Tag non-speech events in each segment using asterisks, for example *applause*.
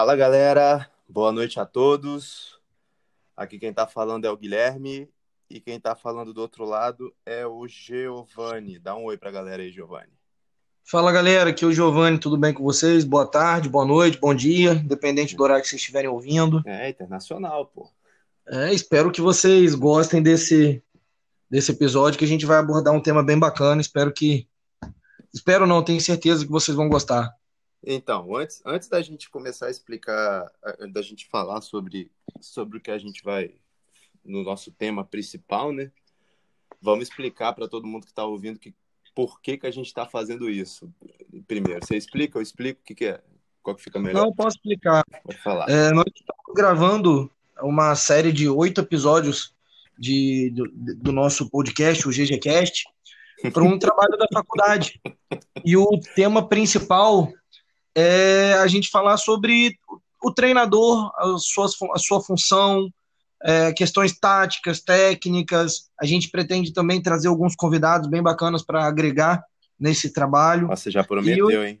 Fala galera, boa noite a todos. Aqui quem está falando é o Guilherme e quem está falando do outro lado é o Giovanni. Dá um oi para a galera aí, Giovanni. Fala galera, aqui é o Giovanni, tudo bem com vocês? Boa tarde, boa noite, bom dia, independente do horário que vocês estiverem ouvindo. É, internacional, pô. É, espero que vocês gostem desse, desse episódio, que a gente vai abordar um tema bem bacana. Espero que. Espero não, tenho certeza que vocês vão gostar. Então, antes, antes da gente começar a explicar, da gente falar sobre, sobre o que a gente vai no nosso tema principal, né? Vamos explicar para todo mundo que está ouvindo que por que, que a gente está fazendo isso. Primeiro, você explica, eu explico o que, que é, qual que fica melhor. Não, posso explicar. Pode falar. É, nós estamos gravando uma série de oito episódios de, do, do nosso podcast, o GGCast, para um *laughs* trabalho da faculdade. E o tema principal é a gente falar sobre o treinador, a sua, a sua função, é, questões táticas, técnicas. A gente pretende também trazer alguns convidados bem bacanas para agregar nesse trabalho. Você já prometeu, eu... hein?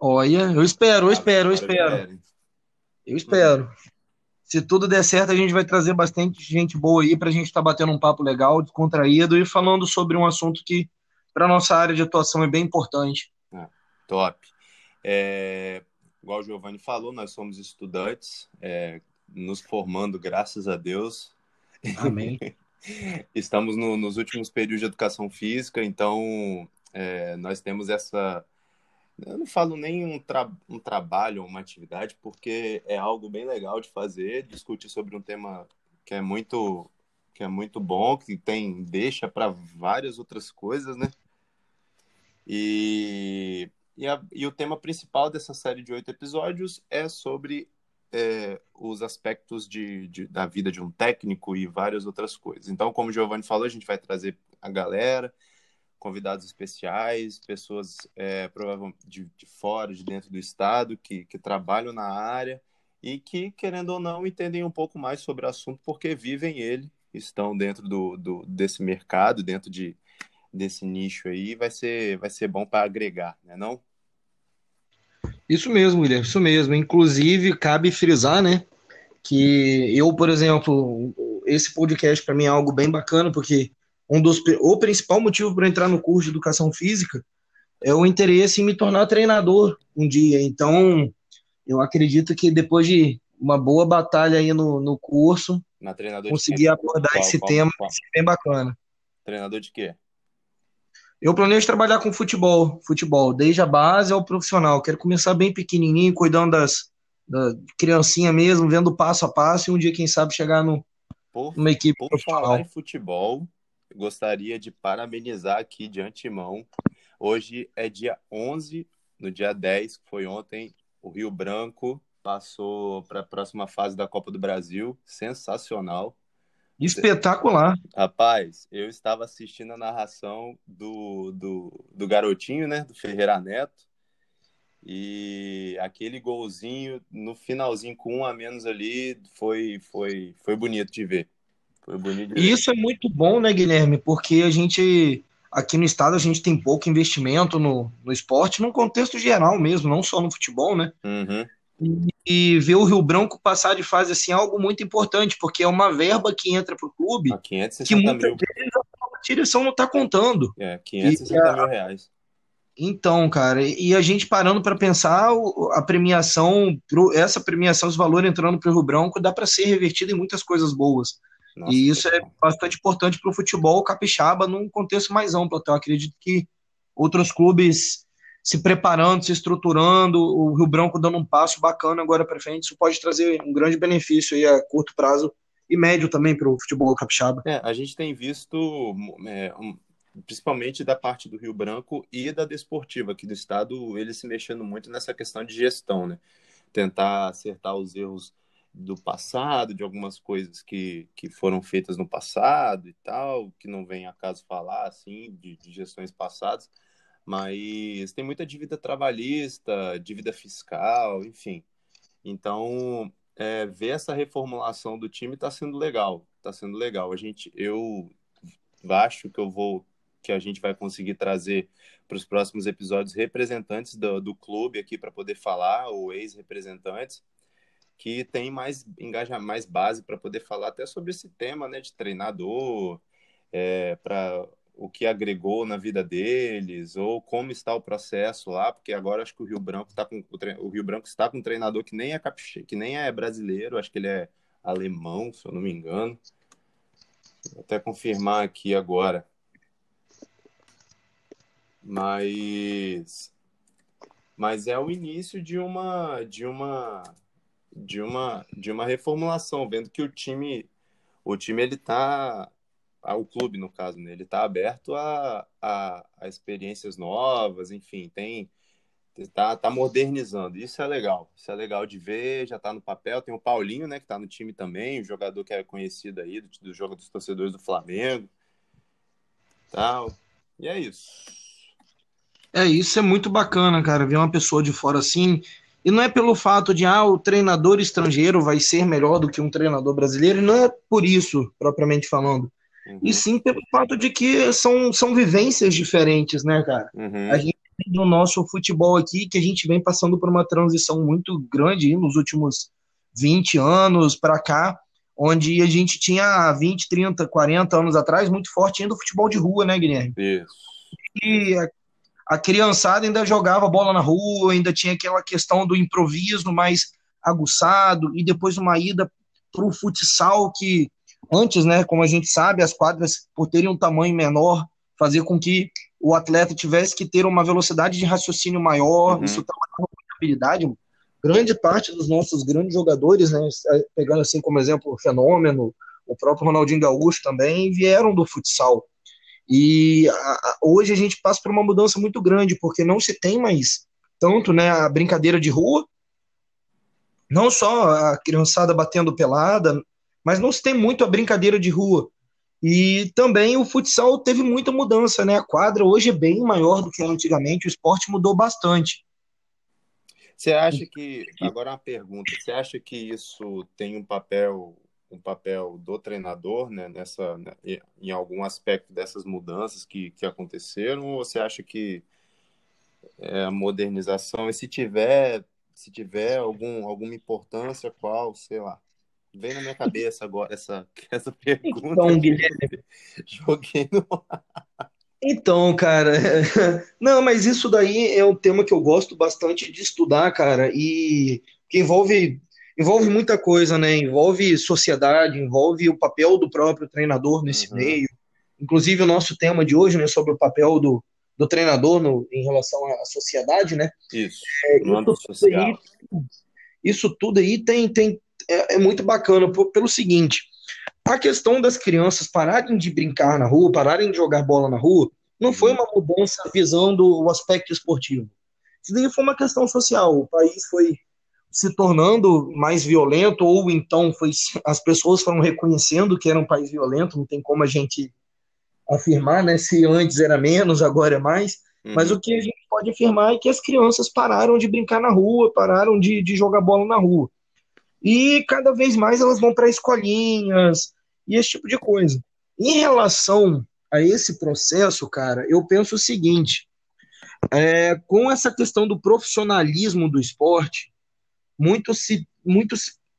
Olha, eu espero, eu espero, eu espero. Eu espero. Se tudo der certo, a gente vai trazer bastante gente boa aí para a gente estar tá batendo um papo legal, descontraído e falando sobre um assunto que para nossa área de atuação é bem importante. Ah, top. É, igual o Giovanni falou, nós somos estudantes, é, nos formando, graças a Deus. Amém. *laughs* Estamos no, nos últimos períodos de educação física, então é, nós temos essa eu não falo nem um, tra um trabalho, uma atividade, porque é algo bem legal de fazer, discutir sobre um tema que é muito que é muito bom, que tem deixa para várias outras coisas, né? E, e, a, e, o tema principal dessa série de oito episódios é sobre é, os aspectos de, de, da vida de um técnico e várias outras coisas. Então, como o Giovanni falou, a gente vai trazer a galera, convidados especiais, pessoas é, provavelmente de, de, fora, de dentro do estado, que, que trabalham na área e que, querendo ou não, entendem um pouco mais sobre o assunto porque vivem ele, estão dentro do, do desse mercado, dentro de, desse nicho aí, vai ser, vai ser bom para agregar, né não? Isso mesmo, William, isso mesmo. Inclusive, cabe frisar, né, que eu, por exemplo, esse podcast para mim é algo bem bacana, porque um dos o principal motivo para entrar no curso de educação física é o interesse em me tornar treinador um dia. Então, eu acredito que depois de uma boa batalha aí no, no curso, conseguir abordar qual, esse qual, tema qual? bem bacana. Treinador de quê? Eu planejo trabalhar com futebol, futebol, desde a base ao profissional. Quero começar bem pequenininho, cuidando das, da criancinha mesmo, vendo passo a passo e um dia, quem sabe, chegar no, por, numa equipe por profissional. Falar em futebol, gostaria de parabenizar aqui de antemão. Hoje é dia 11, no dia 10, que foi ontem, o Rio Branco passou para a próxima fase da Copa do Brasil. Sensacional. Espetacular. Rapaz, eu estava assistindo a narração do, do, do garotinho, né? Do Ferreira Neto. E aquele golzinho no finalzinho com um a menos ali foi, foi, foi bonito de ver. Foi bonito. E isso é muito bom, né, Guilherme? Porque a gente, aqui no estado, a gente tem pouco investimento no, no esporte, num contexto geral mesmo, não só no futebol, né? Uhum. E, ver o Rio Branco passar de fase assim é algo muito importante, porque é uma verba que entra para o clube que muitas mil. vezes a direção não está contando. É, 560 e, mil reais. Então, cara, e a gente parando para pensar a premiação, essa premiação, esse valor entrando para o Rio Branco, dá para ser revertido em muitas coisas boas. Nossa, e isso é bastante importante para o futebol capixaba num contexto mais amplo. Então, eu acredito que outros clubes se preparando, se estruturando, o Rio Branco dando um passo bacana agora para frente, isso pode trazer um grande benefício aí a curto prazo e médio também para o futebol capixaba. É, a gente tem visto, é, um, principalmente da parte do Rio Branco e da desportiva aqui do estado, eles se mexendo muito nessa questão de gestão, né? Tentar acertar os erros do passado, de algumas coisas que, que foram feitas no passado e tal, que não vem a caso falar, assim, de, de gestões passadas, mas tem muita dívida trabalhista, dívida fiscal, enfim. Então, é, ver essa reformulação do time está sendo legal, está sendo legal. A gente, eu acho que eu vou que a gente vai conseguir trazer para os próximos episódios representantes do, do clube aqui para poder falar, ou ex-representantes, que tem mais engajamento, mais base para poder falar até sobre esse tema né, de treinador, é, para o que agregou na vida deles, ou como está o processo lá, porque agora acho que o Rio Branco está com o, Rio Branco está com um treinador que nem é capiche, que nem é brasileiro, acho que ele é alemão, se eu não me engano. Vou até confirmar aqui agora. Mas mas é o início de uma de uma de uma de uma reformulação, vendo que o time o time ele tá o clube no caso, né? Ele tá aberto a, a, a experiências novas, enfim, tem tá, tá modernizando. Isso é legal. Isso é legal de ver, já tá no papel. Tem o Paulinho, né, que tá no time também, o jogador que é conhecido aí do, do jogo dos torcedores do Flamengo. Tal. E é isso. É, isso é muito bacana, cara, ver uma pessoa de fora assim. E não é pelo fato de, ah, o treinador estrangeiro vai ser melhor do que um treinador brasileiro, não é por isso, propriamente falando. Uhum. E sim pelo fato de que são, são vivências diferentes, né, cara? Uhum. A gente no nosso futebol aqui que a gente vem passando por uma transição muito grande nos últimos 20 anos para cá, onde a gente tinha 20, 30, 40 anos atrás muito forte ainda o futebol de rua, né, Guilherme? Isso. E a, a criançada ainda jogava bola na rua, ainda tinha aquela questão do improviso mais aguçado, e depois uma ida para o futsal que antes, né, como a gente sabe, as quadras por terem um tamanho menor, fazer com que o atleta tivesse que ter uma velocidade de raciocínio maior, uhum. isso trabalhava muita habilidade. Grande parte dos nossos grandes jogadores, né, pegando assim como exemplo o Fenômeno, o próprio Ronaldinho Gaúcho também, vieram do futsal. E a, a, hoje a gente passa por uma mudança muito grande, porque não se tem mais tanto né, a brincadeira de rua, não só a criançada batendo pelada, mas não se tem muito a brincadeira de rua. E também o futsal teve muita mudança, né? A quadra hoje é bem maior do que era antigamente, o esporte mudou bastante. Você acha que agora uma pergunta, você acha que isso tem um papel um papel do treinador, né, nessa né, em algum aspecto dessas mudanças que, que aconteceram, ou você acha que é, a modernização, e se tiver se tiver algum, alguma importância, qual, sei lá. Vem na minha cabeça agora essa, *laughs* essa pergunta. Então, Guilherme. *laughs* Joguei no. Então, cara, *laughs* não, mas isso daí é um tema que eu gosto bastante de estudar, cara, e que envolve envolve muita coisa, né? Envolve sociedade, envolve o papel do próprio treinador nesse uhum. meio. Inclusive o nosso tema de hoje, né, sobre o papel do, do treinador no, em relação à sociedade, né? Isso. É, âmbito social. Aí, isso tudo aí tem, tem é, é muito bacana por, pelo seguinte: a questão das crianças pararem de brincar na rua, pararem de jogar bola na rua, não foi uma mudança visando o aspecto esportivo. Isso daí foi uma questão social. O país foi se tornando mais violento, ou então foi, as pessoas foram reconhecendo que era um país violento, não tem como a gente afirmar né, se antes era menos, agora é mais. Uhum. Mas o que a gente pode afirmar é que as crianças pararam de brincar na rua, pararam de, de jogar bola na rua. E cada vez mais elas vão para escolinhas e esse tipo de coisa. Em relação a esse processo, cara, eu penso o seguinte: é, com essa questão do profissionalismo do esporte, muito se muito,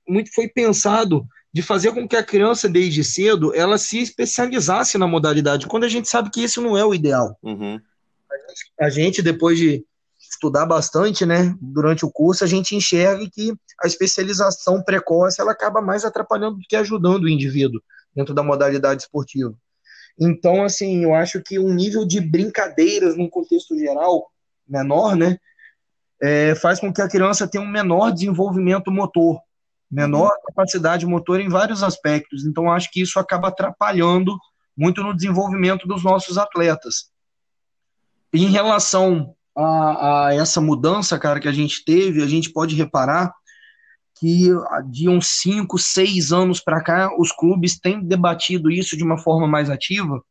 muito foi pensado de fazer com que a criança desde cedo ela se especializasse na modalidade, quando a gente sabe que isso não é o ideal. Uhum. A gente depois de estudar bastante, né, durante o curso, a gente enxerga que a especialização precoce ela acaba mais atrapalhando do que ajudando o indivíduo dentro da modalidade esportiva. Então, assim, eu acho que um nível de brincadeiras num contexto geral menor, né, é, faz com que a criança tenha um menor desenvolvimento motor, menor uhum. capacidade motor em vários aspectos. Então, acho que isso acaba atrapalhando muito no desenvolvimento dos nossos atletas. Em relação a, a, essa mudança, cara, que a gente teve, a gente pode reparar que de uns 5, 6 anos para cá, os clubes têm debatido isso de uma forma mais ativa,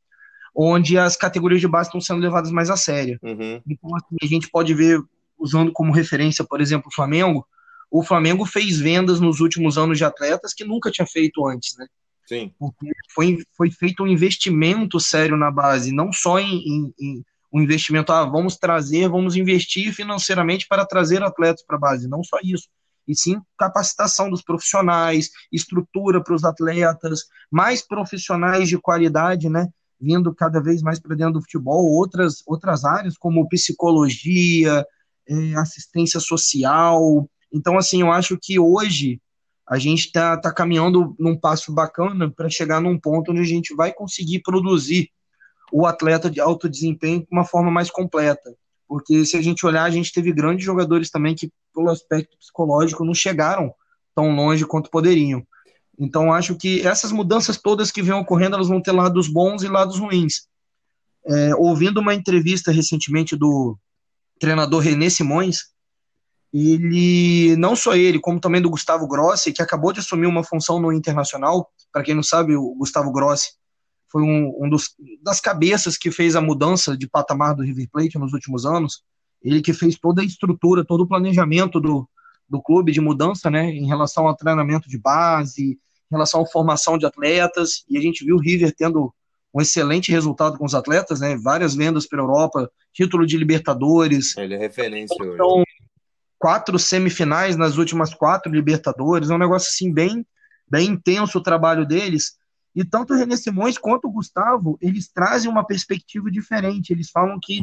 onde as categorias de base estão sendo levadas mais a sério. Uhum. Então, assim, a gente pode ver, usando como referência, por exemplo, o Flamengo, o Flamengo fez vendas nos últimos anos de atletas que nunca tinha feito antes, né? Sim. Porque foi, foi feito um investimento sério na base, não só em, em, em um investimento, ah, vamos trazer, vamos investir financeiramente para trazer atletas para a base, não só isso, e sim capacitação dos profissionais, estrutura para os atletas, mais profissionais de qualidade, né? Vindo cada vez mais para dentro do futebol, outras, outras áreas como psicologia, é, assistência social. Então, assim, eu acho que hoje a gente está tá caminhando num passo bacana para chegar num ponto onde a gente vai conseguir produzir o atleta de alto desempenho de uma forma mais completa. Porque se a gente olhar, a gente teve grandes jogadores também que, pelo aspecto psicológico, não chegaram tão longe quanto poderiam. Então, acho que essas mudanças todas que vêm ocorrendo, elas vão ter lados bons e lados ruins. É, ouvindo uma entrevista recentemente do treinador René Simões, ele, não só ele, como também do Gustavo Grossi, que acabou de assumir uma função no Internacional, para quem não sabe, o Gustavo Grossi foi um, um dos, das cabeças que fez a mudança de patamar do River Plate nos últimos anos, ele que fez toda a estrutura, todo o planejamento do, do clube de mudança, né, em relação ao treinamento de base, em relação à formação de atletas, e a gente viu o River tendo um excelente resultado com os atletas, né, várias vendas para a Europa, título de Libertadores. Ele é referência então, hoje quatro semifinais nas últimas quatro Libertadores, é um negócio assim bem, bem intenso o trabalho deles. E tanto o René Simões quanto o Gustavo, eles trazem uma perspectiva diferente. Eles falam que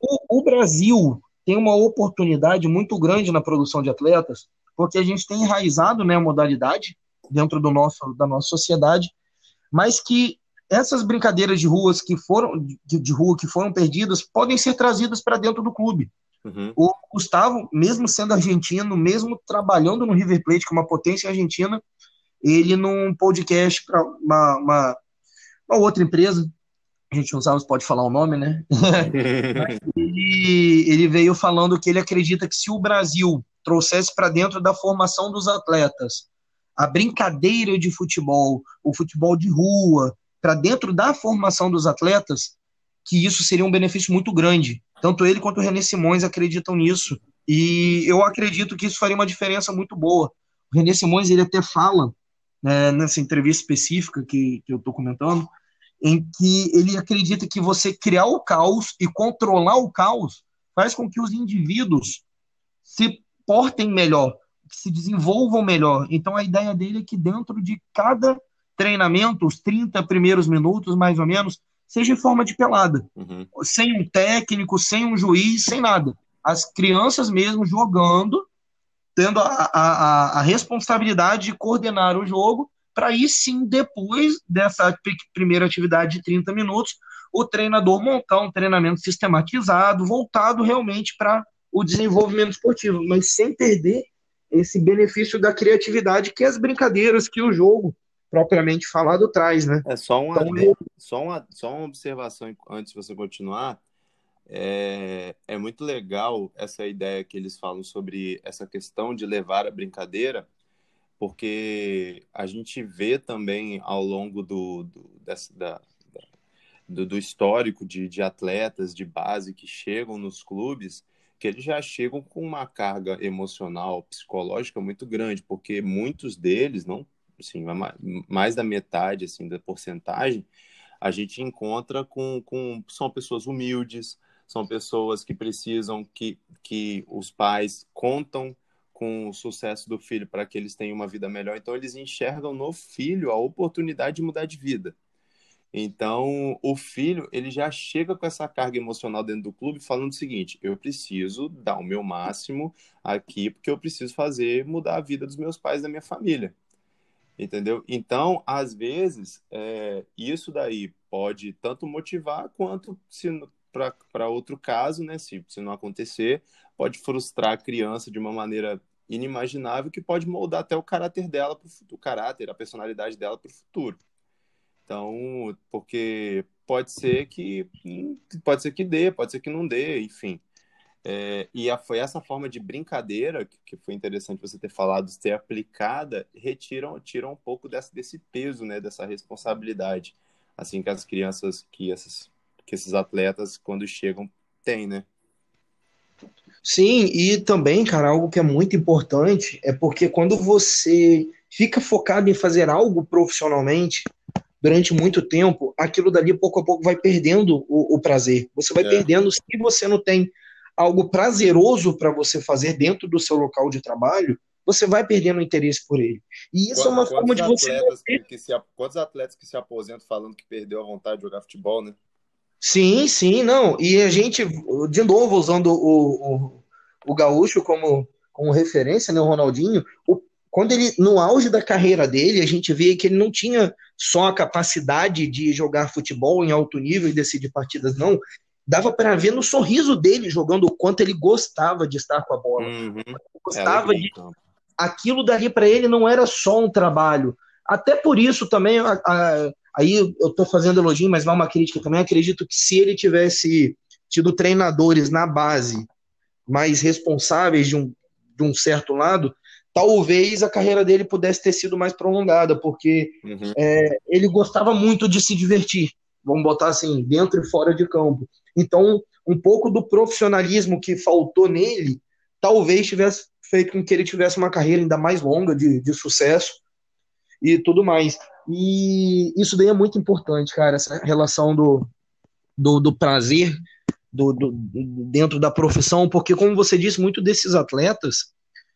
o, o Brasil tem uma oportunidade muito grande na produção de atletas, porque a gente tem enraizado né, a modalidade dentro do nosso, da nossa sociedade, mas que essas brincadeiras de ruas que foram de, de rua que foram perdidas podem ser trazidas para dentro do clube. Uhum. O Gustavo, mesmo sendo argentino, mesmo trabalhando no River Plate, que é uma potência argentina, ele num podcast para uma, uma, uma, outra empresa, a gente não sabe se pode falar o nome, né? ele, *laughs* *laughs* ele veio falando que ele acredita que se o Brasil trouxesse para dentro da formação dos atletas a brincadeira de futebol, o futebol de rua, para dentro da formação dos atletas, que isso seria um benefício muito grande. Tanto ele quanto o René Simões acreditam nisso. E eu acredito que isso faria uma diferença muito boa. O René Simões ele até fala, né, nessa entrevista específica que, que eu estou comentando, em que ele acredita que você criar o caos e controlar o caos faz com que os indivíduos se portem melhor, se desenvolvam melhor. Então a ideia dele é que dentro de cada treinamento, os 30 primeiros minutos, mais ou menos, seja em forma de pelada, uhum. sem um técnico, sem um juiz, sem nada. As crianças mesmo jogando, tendo a, a, a responsabilidade de coordenar o jogo, para aí sim, depois dessa primeira atividade de 30 minutos, o treinador montar um treinamento sistematizado, voltado realmente para o desenvolvimento esportivo, mas sem perder esse benefício da criatividade que as brincadeiras que o jogo propriamente falado traz, né? É só uma, então, só uma, só uma observação antes de você continuar. É, é muito legal essa ideia que eles falam sobre essa questão de levar a brincadeira, porque a gente vê também ao longo do, do, dessa, da, do, do, histórico de, de atletas de base que chegam nos clubes, que eles já chegam com uma carga emocional, psicológica muito grande, porque muitos deles, não assim, mais da metade assim da porcentagem, a gente encontra com, com são pessoas humildes, são pessoas que precisam que, que os pais contam com o sucesso do filho para que eles tenham uma vida melhor. Então eles enxergam no filho a oportunidade de mudar de vida. Então, o filho, ele já chega com essa carga emocional dentro do clube falando o seguinte: eu preciso dar o meu máximo aqui porque eu preciso fazer mudar a vida dos meus pais da minha família. Entendeu? Então, às vezes, é, isso daí pode tanto motivar quanto, se para outro caso, né, se, se não acontecer, pode frustrar a criança de uma maneira inimaginável que pode moldar até o caráter dela, pro, o caráter, a personalidade dela para o futuro. Então, porque pode ser que pode ser que dê, pode ser que não dê, enfim. É, e a, foi essa forma de brincadeira, que, que, foi interessante você ter falado, ser aplicada, retiram, tiram um pouco desse, desse peso, né, dessa responsabilidade, assim que as crianças, que, essas, que esses atletas, quando chegam, têm, né? Sim, e também, cara, algo que é muito importante é porque quando você fica focado em fazer algo profissionalmente durante muito tempo, aquilo dali pouco a pouco vai perdendo o, o prazer. Você vai é. perdendo se você não tem algo prazeroso para você fazer dentro do seu local de trabalho, você vai perdendo o interesse por ele. E isso quantos, é uma forma de você. Que, que se, quantos atletas que se aposentam falando que perdeu a vontade de jogar futebol, né? Sim, sim, não. E a gente, de novo, usando o, o, o Gaúcho como, como referência, né, o Ronaldinho, o, quando ele, no auge da carreira dele, a gente vê que ele não tinha só a capacidade de jogar futebol em alto nível e decidir partidas, não. Dava para ver no sorriso dele jogando o quanto ele gostava de estar com a bola. Uhum. Gostava é de. Aquilo dali para ele não era só um trabalho. Até por isso também, a, a, aí eu estou fazendo elogio, mas vai uma crítica também. Acredito que se ele tivesse tido treinadores na base mais responsáveis de um, de um certo lado, talvez a carreira dele pudesse ter sido mais prolongada, porque uhum. é, ele gostava muito de se divertir, vamos botar assim, dentro e fora de campo. Então, um pouco do profissionalismo que faltou nele, talvez tivesse feito com que ele tivesse uma carreira ainda mais longa de, de sucesso e tudo mais. E isso daí é muito importante, cara, essa relação do, do, do prazer do, do, dentro da profissão, porque, como você disse, muito desses atletas,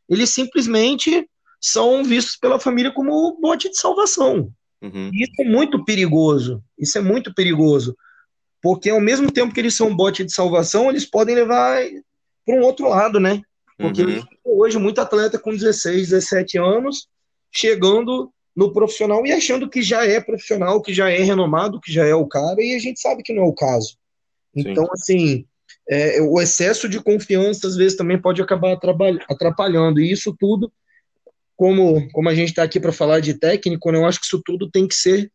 eles simplesmente são vistos pela família como bote de salvação. Uhum. Isso é muito perigoso. Isso é muito perigoso. Porque ao mesmo tempo que eles são bote de salvação, eles podem levar para um outro lado, né? Porque uhum. hoje muito atleta com 16, 17 anos chegando no profissional e achando que já é profissional, que já é renomado, que já é o cara, e a gente sabe que não é o caso. Então, Sim. assim, é, o excesso de confiança às vezes também pode acabar atrapalhando. E isso tudo, como, como a gente está aqui para falar de técnico, né, eu acho que isso tudo tem que ser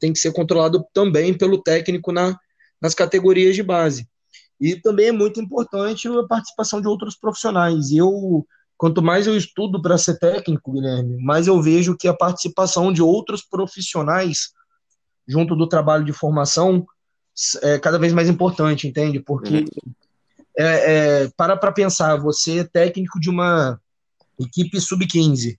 tem que ser controlado também pelo técnico na, nas categorias de base. E também é muito importante a participação de outros profissionais. Eu, quanto mais eu estudo para ser técnico, Guilherme, mais eu vejo que a participação de outros profissionais junto do trabalho de formação é cada vez mais importante, entende? Porque uhum. é, é, para para pensar, você é técnico de uma equipe sub-15.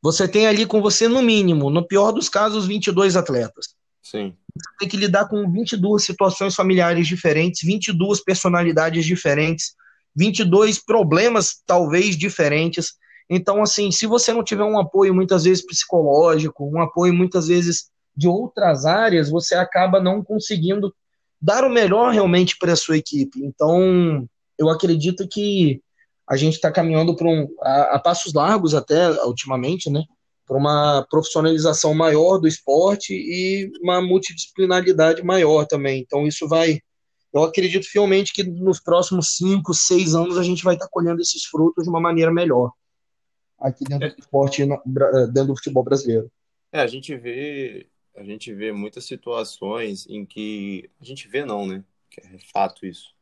Você tem ali com você, no mínimo, no pior dos casos, 22 atletas. Sim. Você tem que lidar com 22 situações familiares diferentes, 22 personalidades diferentes, 22 problemas talvez diferentes. Então, assim, se você não tiver um apoio muitas vezes psicológico, um apoio muitas vezes de outras áreas, você acaba não conseguindo dar o melhor realmente para a sua equipe. Então, eu acredito que a gente está caminhando para um, a, a, passos largos até ultimamente, né? Para uma profissionalização maior do esporte e uma multidisciplinaridade maior também. Então, isso vai. Eu acredito fielmente que nos próximos cinco, seis anos a gente vai estar colhendo esses frutos de uma maneira melhor aqui dentro do esporte, dentro do futebol brasileiro. É, a gente vê a gente vê muitas situações em que a gente vê não, né? Que é fato isso.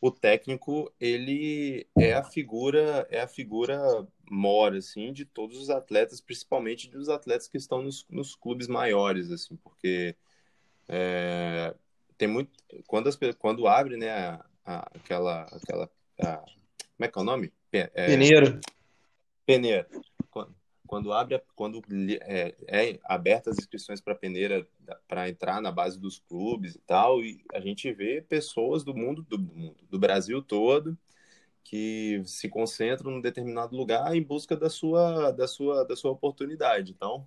O técnico ele é a figura é a figura mora assim de todos os atletas, principalmente dos atletas que estão nos, nos clubes maiores assim, porque é, tem muito quando as, quando abre né a, a, aquela aquela a, como é que é o nome? É, Peneira. Peneira quando abre, quando é, é aberta as inscrições para peneira para entrar na base dos clubes e tal, e a gente vê pessoas do mundo, do mundo, do Brasil todo, que se concentram num determinado lugar em busca da sua, da sua, da sua oportunidade. Então,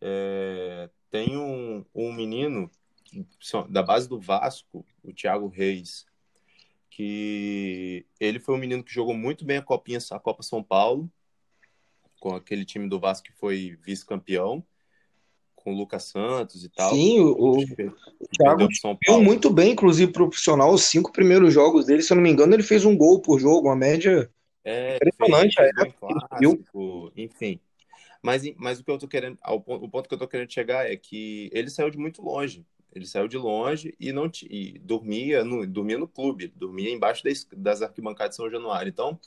é, tem um, um menino da base do Vasco, o Thiago Reis, que ele foi um menino que jogou muito bem a Copinha, a Copa São Paulo, com aquele time do Vasco que foi vice-campeão, com o Lucas Santos e tal. Sim, o, o Thiago viu muito bem, inclusive profissional, os cinco primeiros jogos dele, se eu não me engano, ele fez um gol por jogo, uma média é, impressionante. Fez, fez clássico, enfim. Mas, mas o que eu tô querendo, o ponto que eu tô querendo chegar é que ele saiu de muito longe. Ele saiu de longe e não e dormia no dormia no clube, dormia embaixo das, das arquibancadas de São Januário. Então,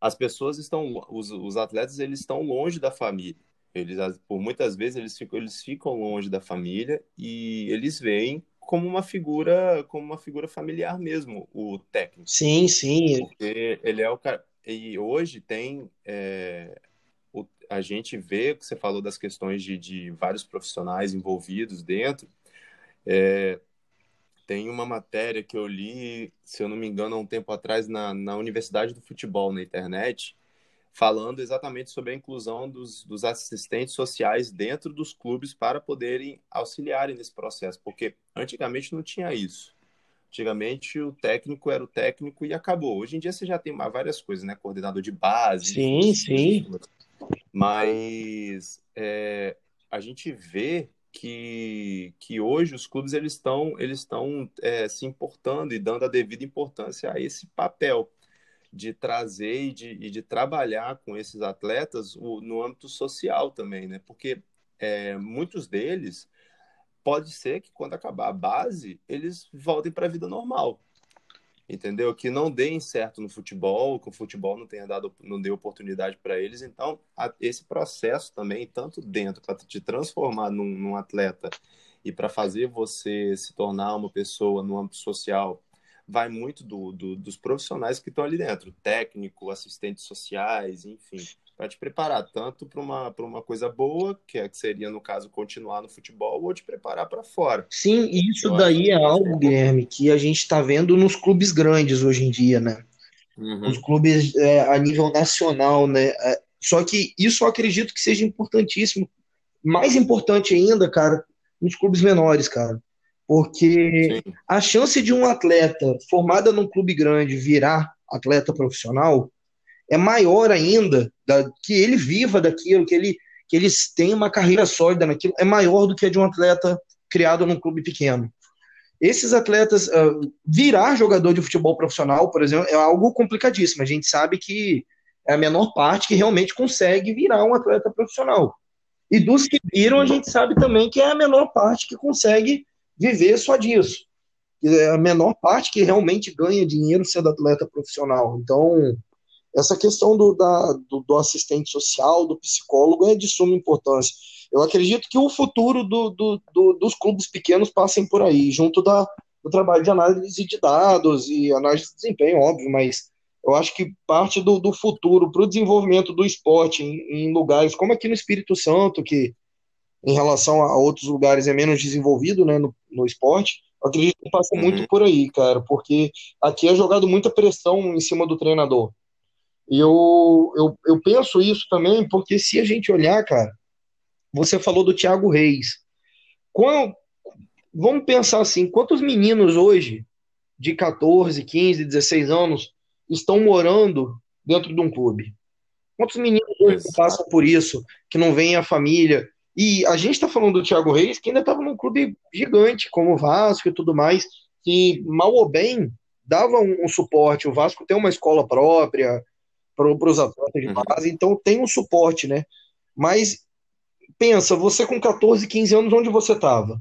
as pessoas estão, os, os atletas, eles estão longe da família. Eles, por muitas vezes, eles ficam, eles ficam longe da família e eles veem como uma figura, como uma figura familiar mesmo, o técnico. Sim, sim. Porque ele é o cara. E hoje tem. É, o, a gente vê, você falou das questões de, de vários profissionais envolvidos dentro, é, tem uma matéria que eu li, se eu não me engano, há um tempo atrás, na, na Universidade do Futebol, na internet, falando exatamente sobre a inclusão dos, dos assistentes sociais dentro dos clubes para poderem auxiliarem nesse processo, porque antigamente não tinha isso. Antigamente o técnico era o técnico e acabou. Hoje em dia você já tem várias coisas, né? Coordenador de base. Sim, sim. Mas é, a gente vê que, que hoje os clubes eles estão eles estão é, se importando e dando a devida importância a esse papel de trazer e de, e de trabalhar com esses atletas o, no âmbito social também, né? Porque é, muitos deles pode ser que quando acabar a base eles voltem para a vida normal, entendeu? Que não deem certo no futebol, que o futebol não tenha dado, não dê oportunidade para eles. Então, a, esse processo também, tanto dentro para te transformar num, num atleta e para fazer você se tornar uma pessoa no âmbito social, vai muito do, do, dos profissionais que estão ali dentro, técnico, assistentes sociais, enfim para te preparar tanto para uma, uma coisa boa, que, é, que seria, no caso, continuar no futebol, ou te preparar para fora. Sim, isso Eu daí é algo, Guilherme, que a gente está vendo nos clubes grandes hoje em dia, né? Uhum. Os clubes é, a nível nacional, né? É, só que isso eu acredito que seja importantíssimo. Mais importante ainda, cara, nos clubes menores, cara. Porque Sim. a chance de um atleta formado num clube grande virar atleta profissional é maior ainda da, que ele viva daquilo, que ele que eles tenham uma carreira sólida naquilo, é maior do que a de um atleta criado num clube pequeno. Esses atletas, uh, virar jogador de futebol profissional, por exemplo, é algo complicadíssimo. A gente sabe que é a menor parte que realmente consegue virar um atleta profissional. E dos que viram, a gente sabe também que é a menor parte que consegue viver só disso. É a menor parte que realmente ganha dinheiro sendo atleta profissional. Então, essa questão do, da, do, do, assistente social, do psicólogo, é de suma importância. Eu acredito que o futuro do, do, dos clubes pequenos passem por aí, junto da, do trabalho de análise de dados e análise de desempenho, óbvio, mas eu acho que parte do, do futuro para o desenvolvimento do esporte em, em, lugares como aqui no Espírito Santo, que em relação a outros lugares é menos desenvolvido né, no, no esporte, eu acredito que passa uhum. muito por aí, cara, porque aqui é jogado muita pressão em cima do treinador. Eu, eu, eu penso isso também porque se a gente olhar, cara, você falou do Thiago Reis. Quando, vamos pensar assim, quantos meninos hoje, de 14, 15, 16 anos, estão morando dentro de um clube? Quantos meninos hoje passam por isso, que não vem a família? E a gente está falando do Thiago Reis, que ainda estava num clube gigante, como o Vasco e tudo mais, que mal ou bem dava um, um suporte. O Vasco tem uma escola própria, para os atletas de uhum. base, uhum. então tem um suporte, né? Mas pensa, você com 14, 15 anos, onde você estava?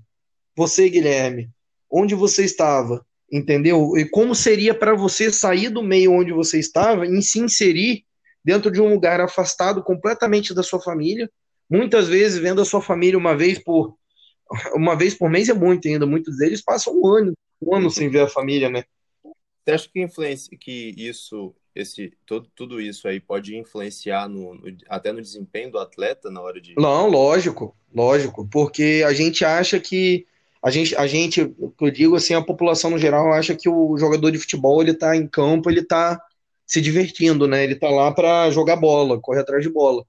Você, Guilherme, onde você estava? Entendeu? E como seria para você sair do meio onde você estava e se inserir dentro de um lugar afastado completamente da sua família, muitas vezes vendo a sua família uma vez por uma vez por mês é muito ainda, muitos deles passam um ano, um ano sem ver a família, né? Você acha que influencia que isso esse todo, tudo isso aí pode influenciar no, no, até no desempenho do atleta na hora de. Não, lógico, lógico, porque a gente acha que a gente, a gente, eu digo assim, a população no geral acha que o jogador de futebol ele tá em campo, ele tá se divertindo, né? Ele tá lá para jogar bola, correr atrás de bola.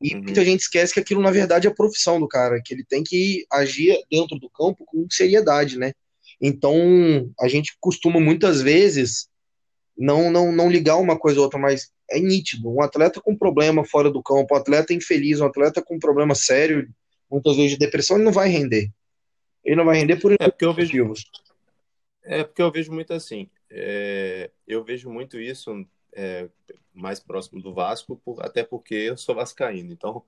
E uhum. muita gente esquece que aquilo na verdade é a profissão do cara, que ele tem que agir dentro do campo com seriedade, né? Então, a gente costuma muitas vezes não, não, não ligar uma coisa ou outra, mas é nítido. Um atleta com problema fora do campo, um atleta infeliz, um atleta com problema sério, muitas vezes de depressão, ele não vai render. Ele não vai render por é porque eu vejo É porque eu vejo muito assim. É, eu vejo muito isso é, mais próximo do Vasco, por, até porque eu sou vascaíno. Então,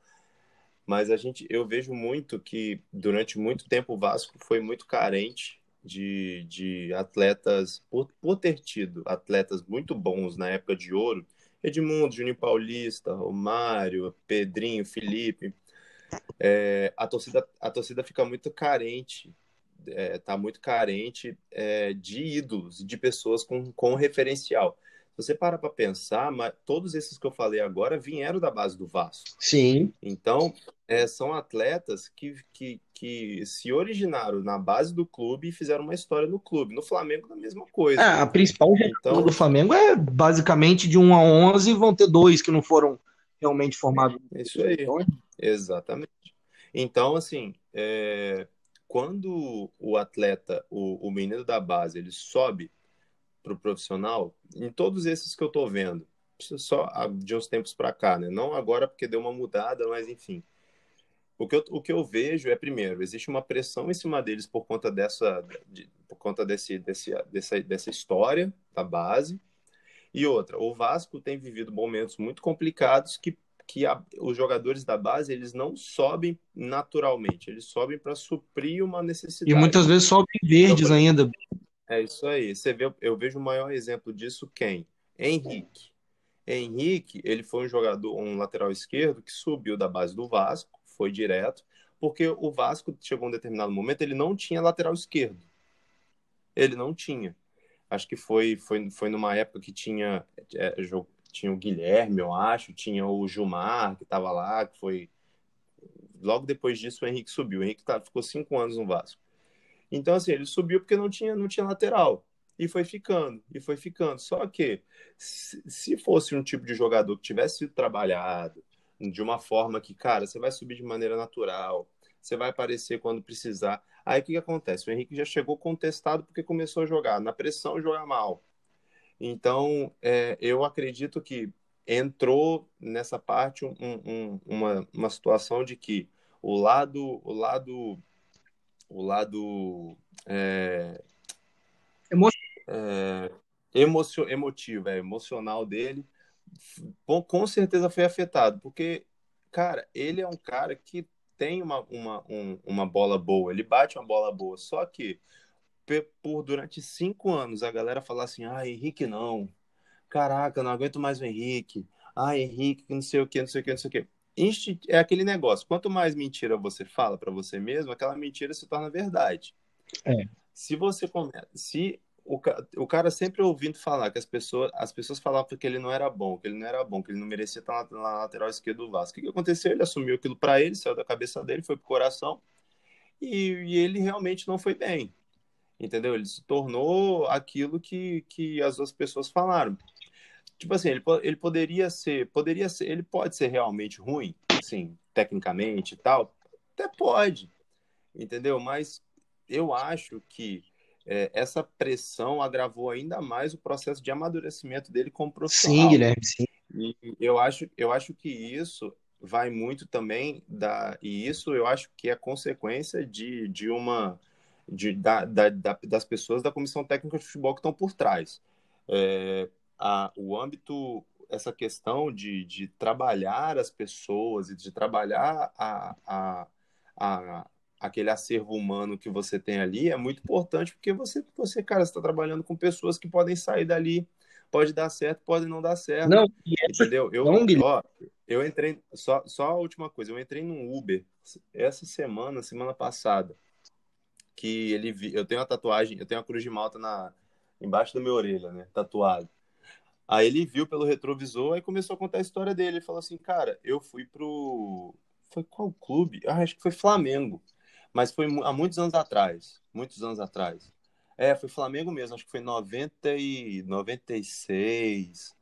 mas a gente, eu vejo muito que durante muito tempo o Vasco foi muito carente de, de atletas, por, por ter tido atletas muito bons na época de ouro, Edmundo, Juninho Paulista, Romário, Pedrinho, Felipe, é, a, torcida, a torcida fica muito carente, é, tá muito carente é, de ídolos, de pessoas com, com referencial. Se você para para pensar, mas todos esses que eu falei agora vieram da base do Vasco. Sim. Então, é, são atletas que, que, que se originaram na base do clube e fizeram uma história no clube. No Flamengo, a mesma coisa. É, a principal então, do Flamengo é basicamente de 1 a 11 vão ter dois que não foram realmente formados. Isso aí. Então, é Exatamente. Então, assim, é, quando o atleta, o, o menino da base, ele sobe para o profissional, em todos esses que eu estou vendo, só de uns tempos para cá, né? Não agora porque deu uma mudada, mas enfim. O que, eu, o que eu vejo é, primeiro, existe uma pressão em cima deles por conta dessa, de, por conta desse, desse, dessa, dessa história da base. E outra, o Vasco tem vivido momentos muito complicados que que a, os jogadores da base eles não sobem naturalmente, eles sobem para suprir uma necessidade. E muitas vezes sobem verdes então, ainda. É isso aí. Você vê, eu vejo o maior exemplo disso quem? Henrique. Henrique, ele foi um jogador, um lateral esquerdo que subiu da base do Vasco, foi direto, porque o Vasco chegou a um determinado momento, ele não tinha lateral esquerdo. Ele não tinha. Acho que foi, foi, foi numa época que tinha é, tinha o Guilherme, eu acho, tinha o Gilmar, que estava lá, que foi. Logo depois disso, o Henrique subiu. O Henrique tá, ficou cinco anos no Vasco. Então, assim, ele subiu porque não tinha, não tinha lateral. E foi ficando, e foi ficando. Só que, se fosse um tipo de jogador que tivesse sido trabalhado de uma forma que, cara, você vai subir de maneira natural, você vai aparecer quando precisar. Aí o que, que acontece? O Henrique já chegou contestado porque começou a jogar na pressão, jogar mal. Então, é, eu acredito que entrou nessa parte um, um, uma, uma situação de que o lado, o lado, o lado é, Emo... é, emocio, emotivo, é, emocional dele, com certeza foi afetado, porque, cara, ele é um cara que tem uma, uma, um, uma bola boa, ele bate uma bola boa, só que por durante cinco anos a galera falar assim, ah, Henrique não, caraca, não aguento mais o Henrique, ah, Henrique, não sei o que, não sei o que, não sei o que. É aquele negócio, quanto mais mentira você fala para você mesmo, aquela mentira se torna verdade. É. Se você começa, se o, o cara sempre ouvindo falar que as pessoas, as pessoas falavam que ele não era bom, que ele não era bom, que ele não merecia estar na, na lateral esquerda do Vasco. O que, aconteceu? Ele assumiu aquilo para ele, saiu da cabeça dele, foi pro coração e, e ele realmente não foi bem entendeu? Ele se tornou aquilo que, que as duas pessoas falaram. Tipo assim, ele, ele poderia ser, poderia ser, ele pode ser realmente ruim, assim, tecnicamente e tal, até pode, entendeu? Mas eu acho que é, essa pressão agravou ainda mais o processo de amadurecimento dele como profissional. Sim, Guilherme, sim. E eu acho, eu acho que isso vai muito também da, e isso eu acho que é consequência de, de uma de, da, da, das pessoas da comissão técnica de futebol que estão por trás. É, a, o âmbito, essa questão de, de trabalhar as pessoas e de trabalhar a, a, a, aquele acervo humano que você tem ali é muito importante porque você, você cara, está trabalhando com pessoas que podem sair dali, pode dar certo, pode não dar certo. Não, entendeu? Eu, ó, eu entrei, só, só a última coisa, eu entrei num Uber essa semana, semana passada que ele vi... eu tenho uma tatuagem, eu tenho uma cruz de malta na embaixo da minha orelha, né, tatuado. Aí ele viu pelo retrovisor e começou a contar a história dele. Ele falou assim, cara, eu fui pro foi qual clube? Ah, acho que foi Flamengo. Mas foi há muitos anos atrás, muitos anos atrás. É, foi Flamengo mesmo, acho que foi 90 e 96.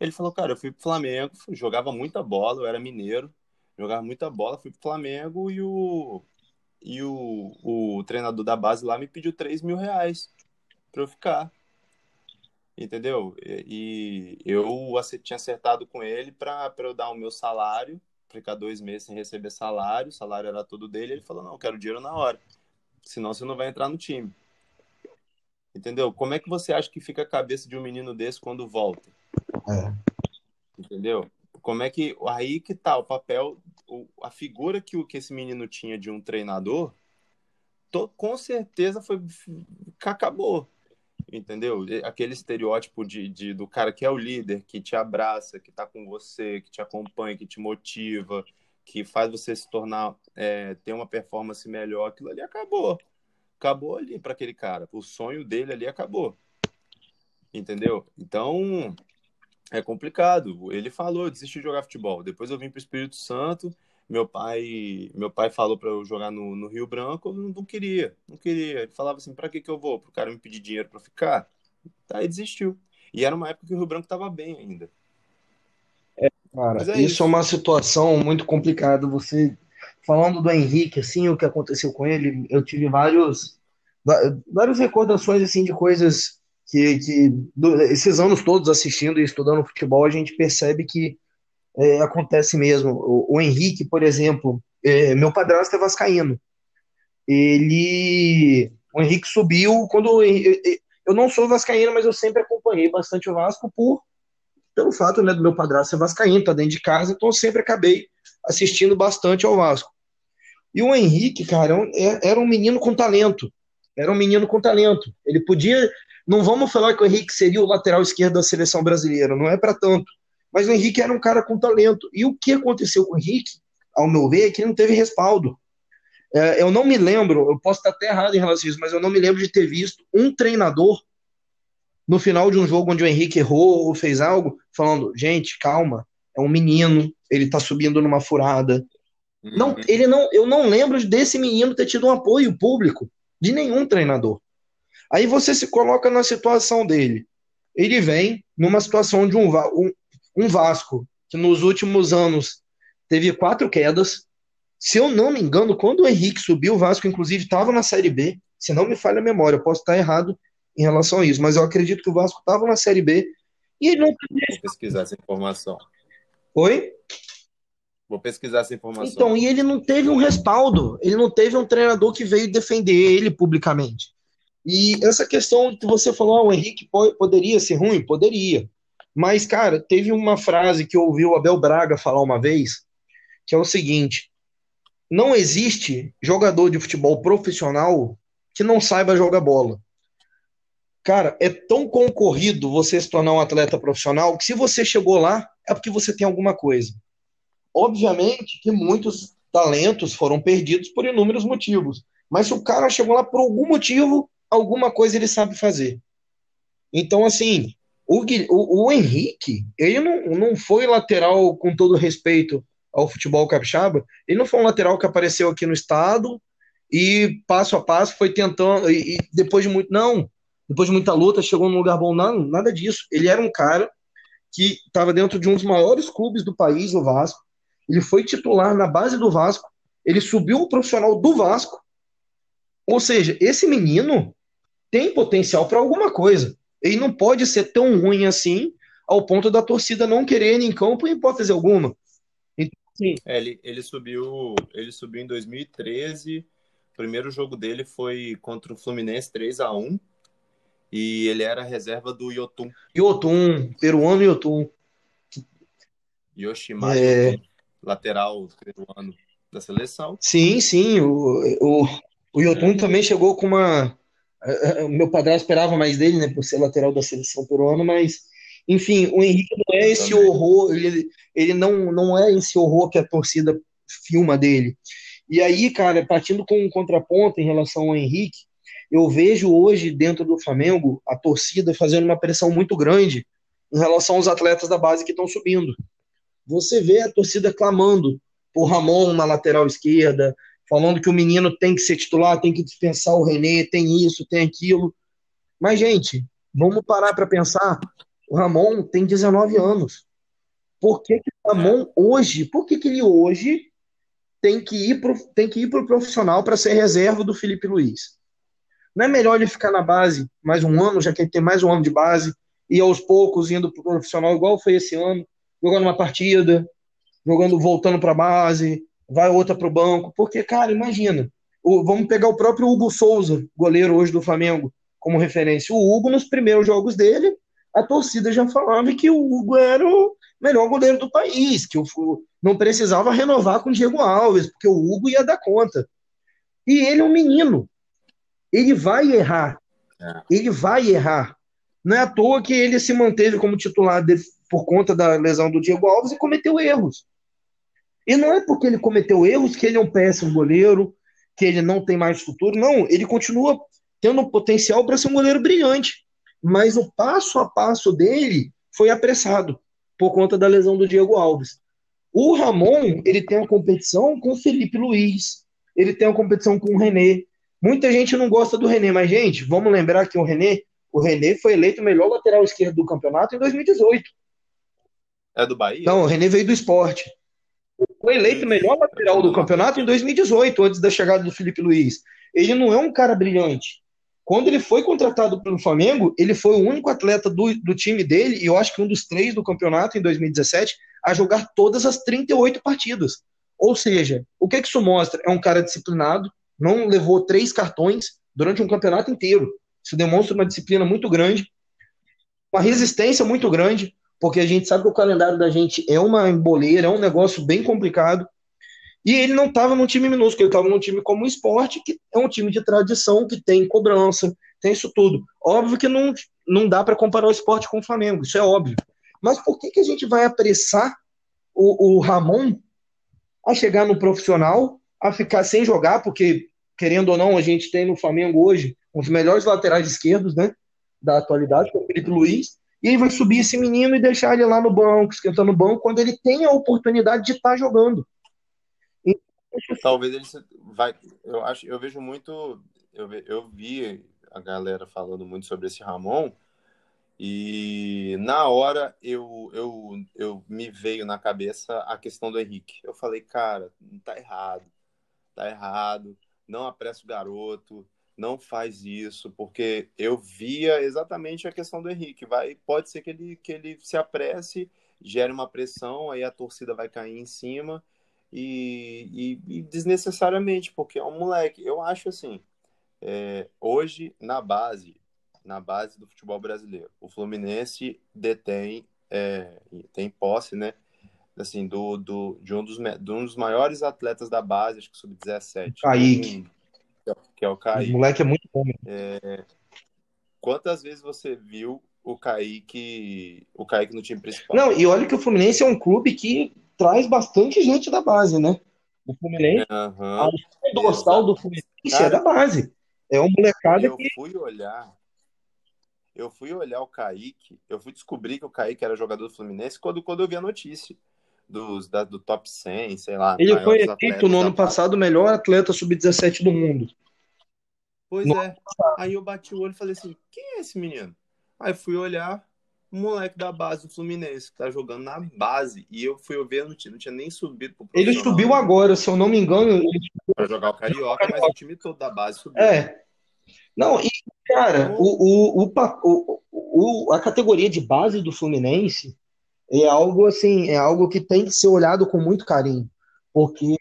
Ele falou, cara, eu fui pro Flamengo, jogava muita bola, eu era mineiro, jogava muita bola, fui pro Flamengo e o e o, o treinador da base lá me pediu 3 mil reais para eu ficar. Entendeu? E, e eu tinha acertado com ele para eu dar o meu salário, ficar dois meses sem receber salário, o salário era todo dele. Ele falou: Não, eu quero dinheiro na hora, senão você não vai entrar no time. Entendeu? Como é que você acha que fica a cabeça de um menino desse quando volta? É. Entendeu? Como é que. Aí que tá o papel a figura que, o, que esse menino tinha de um treinador, to, com certeza foi acabou. Entendeu? Aquele estereótipo de, de, do cara que é o líder, que te abraça, que tá com você, que te acompanha, que te motiva, que faz você se tornar, é, ter uma performance melhor, aquilo ali acabou. Acabou ali para aquele cara. O sonho dele ali acabou. Entendeu? Então, É complicado. Ele falou, eu desisti de jogar futebol. Depois eu vim para o Espírito Santo. Meu pai, meu pai falou para eu jogar no, no, Rio Branco, eu não, queria, não queria. Ele falava assim, para que que eu vou? Pro cara me pedir dinheiro para ficar? Aí desistiu. E era uma época que o Rio Branco estava bem ainda. É, cara, é isso, isso é uma situação muito complicada. Você falando do Henrique, assim, o que aconteceu com ele, eu tive vários várias recordações assim de coisas que, que esses anos todos assistindo e estudando futebol a gente percebe que é, acontece mesmo. O, o, Henrique, por exemplo, é, meu padrasto é vascaíno. Ele, o Henrique subiu quando eu não sou vascaíno, mas eu sempre acompanhei bastante o Vasco por pelo fato né, do meu padrasto ser vascaíno, tá dentro de casa, então eu sempre acabei assistindo bastante ao Vasco. E o Henrique, cara, é, era um menino com talento. Era um menino com talento. Ele podia. Não vamos falar que o Henrique seria o lateral esquerdo da seleção brasileira, não é para tanto. Mas o Henrique era um cara com talento. E o que aconteceu com o Henrique, ao meu ver, é que ele não teve respaldo. É, eu não me lembro, eu posso estar até errado em relação a isso, mas eu não me lembro de ter visto um treinador no final de um jogo onde o Henrique errou ou fez algo, falando: gente, calma, é um menino, ele está subindo numa furada. Uhum. Não, ele não, eu não lembro desse menino ter tido um apoio público de nenhum treinador. Aí você se coloca na situação dele. Ele vem numa situação de um, um, um Vasco que nos últimos anos teve quatro quedas. Se eu não me engano, quando o Henrique subiu, o Vasco, inclusive, estava na Série B. Se não me falha a memória, eu posso estar errado em relação a isso, mas eu acredito que o Vasco estava na Série B e ele não. Vou pesquisar essa informação. Oi? Vou pesquisar essa informação. Então, e ele não teve um respaldo, ele não teve um treinador que veio defender ele publicamente. E essa questão que você falou, ah, o Henrique poderia ser ruim? Poderia. Mas, cara, teve uma frase que eu ouvi o Abel Braga falar uma vez, que é o seguinte: não existe jogador de futebol profissional que não saiba jogar bola. Cara, é tão concorrido você se tornar um atleta profissional que se você chegou lá, é porque você tem alguma coisa. Obviamente que muitos talentos foram perdidos por inúmeros motivos. Mas se o cara chegou lá por algum motivo, alguma coisa ele sabe fazer. Então, assim, o, o, o Henrique, ele não, não foi lateral, com todo respeito ao futebol capixaba, ele não foi um lateral que apareceu aqui no estado e passo a passo foi tentando, e, e depois de muito. Não, depois de muita luta, chegou num lugar bom. Não, nada disso. Ele era um cara que estava dentro de um dos maiores clubes do país, o Vasco, ele foi titular na base do Vasco, ele subiu o profissional do Vasco. Ou seja, esse menino tem potencial para alguma coisa. Ele não pode ser tão ruim assim ao ponto da torcida não querer ele em campo em hipótese alguma. Então, é, ele, ele subiu, ele subiu em 2013. O primeiro jogo dele foi contra o Fluminense 3 a 1 e ele era reserva do Yotun. Yotun, peruano Yotun. Yoshimar é lateral peruano da seleção. Sim, sim. O, o, o Yotun é. também chegou com uma. *laughs* Meu padrão esperava mais dele, né, por ser lateral da seleção peruana, mas, enfim, o Henrique não é esse horror, ele, ele não, não é esse horror que a torcida filma dele. E aí, cara, partindo com um contraponto em relação ao Henrique, eu vejo hoje dentro do Flamengo a torcida fazendo uma pressão muito grande em relação aos atletas da base que estão subindo você vê a torcida clamando por Ramon na lateral esquerda, falando que o menino tem que ser titular, tem que dispensar o René, tem isso, tem aquilo. Mas, gente, vamos parar para pensar. O Ramon tem 19 anos. Por que, que o Ramon hoje, por que, que ele hoje tem que ir pro, tem que ir para o profissional para ser reserva do Felipe Luiz? Não é melhor ele ficar na base mais um ano, já que ele tem mais um ano de base, e aos poucos indo para o profissional, igual foi esse ano, jogando uma partida, jogando, voltando para a base, vai outra para o banco. Porque, cara, imagina. O, vamos pegar o próprio Hugo Souza, goleiro hoje do Flamengo, como referência. O Hugo, nos primeiros jogos dele, a torcida já falava que o Hugo era o melhor goleiro do país, que o, não precisava renovar com o Diego Alves, porque o Hugo ia dar conta. E ele é um menino. Ele vai errar. É. Ele vai errar. Não é à toa que ele se manteve como titular de, por conta da lesão do Diego Alves e cometeu erros. E não é porque ele cometeu erros que ele é um péssimo goleiro, que ele não tem mais futuro. Não, ele continua tendo potencial para ser um goleiro brilhante. Mas o passo a passo dele foi apressado por conta da lesão do Diego Alves. O Ramon, ele tem uma competição com o Felipe Luiz, ele tem uma competição com o René. Muita gente não gosta do René, mas, gente, vamos lembrar que o René, o René foi eleito o melhor lateral esquerdo do campeonato em 2018. É do Bahia? Não, o René veio do esporte. Foi eleito melhor lateral do campeonato em 2018, antes da chegada do Felipe Luiz. Ele não é um cara brilhante. Quando ele foi contratado pelo Flamengo, ele foi o único atleta do, do time dele, e eu acho que um dos três do campeonato em 2017, a jogar todas as 38 partidas. Ou seja, o que, que isso mostra? É um cara disciplinado, não levou três cartões durante um campeonato inteiro. Isso demonstra uma disciplina muito grande, uma resistência muito grande, porque a gente sabe que o calendário da gente é uma emboleira, é um negócio bem complicado. E ele não estava num time minúsculo, ele estava num time como o esporte, que é um time de tradição, que tem cobrança, tem isso tudo. Óbvio que não, não dá para comparar o esporte com o Flamengo, isso é óbvio. Mas por que, que a gente vai apressar o, o Ramon a chegar no profissional, a ficar sem jogar, porque, querendo ou não, a gente tem no Flamengo hoje um dos melhores laterais esquerdos, né? Da atualidade, que é o Felipe Luiz, e aí vai subir esse menino e deixar ele lá no banco, esquentando o banco, quando ele tem a oportunidade de estar tá jogando. Talvez ele vai. Eu acho, eu vejo muito. Eu, eu vi a galera falando muito sobre esse Ramon. E na hora eu, eu, eu me veio na cabeça a questão do Henrique. Eu falei, cara, tá errado, tá errado, não apressa o garoto, não faz isso, porque eu via exatamente a questão do Henrique. Vai, pode ser que ele, que ele se apresse, gere uma pressão, aí a torcida vai cair em cima e, e, e desnecessariamente, porque é um moleque. Eu acho assim, é, hoje na base, na base do futebol brasileiro, o Fluminense detém, é, tem posse, né? Assim, do, do, de, um dos, de um dos maiores atletas da base, acho que sub-17. Kaique. Que é o Kaique. O moleque é muito bom. É, quantas vezes você viu o Kaique, o Kaique no time principal? Não, e olha que o Fluminense é um clube que traz bastante gente da base, né? O Fluminense, uhum, a dorsal do Fluminense é Cara, é da base. É um molecada eu que... Eu fui olhar, eu fui olhar o Kaique, eu fui descobrir que o Kaique era jogador do Fluminense quando, quando eu vi a notícia dos, da, do top 100, sei lá. Ele foi eleito no ano passado o melhor atleta sub-17 do mundo. Pois no é. Aí eu bati o olho e falei assim, quem é esse menino? Aí fui olhar, um moleque da base do Fluminense, que tá jogando na base. E eu fui ver, não tinha, não tinha nem subido pro Ele subiu agora, se eu não me engano. Ele... Pra jogar o Carioca, mas o time todo da base subiu. É. Não, e, cara, o, o, o, o, a categoria de base do Fluminense é algo assim, é algo que tem que ser olhado com muito carinho. Porque.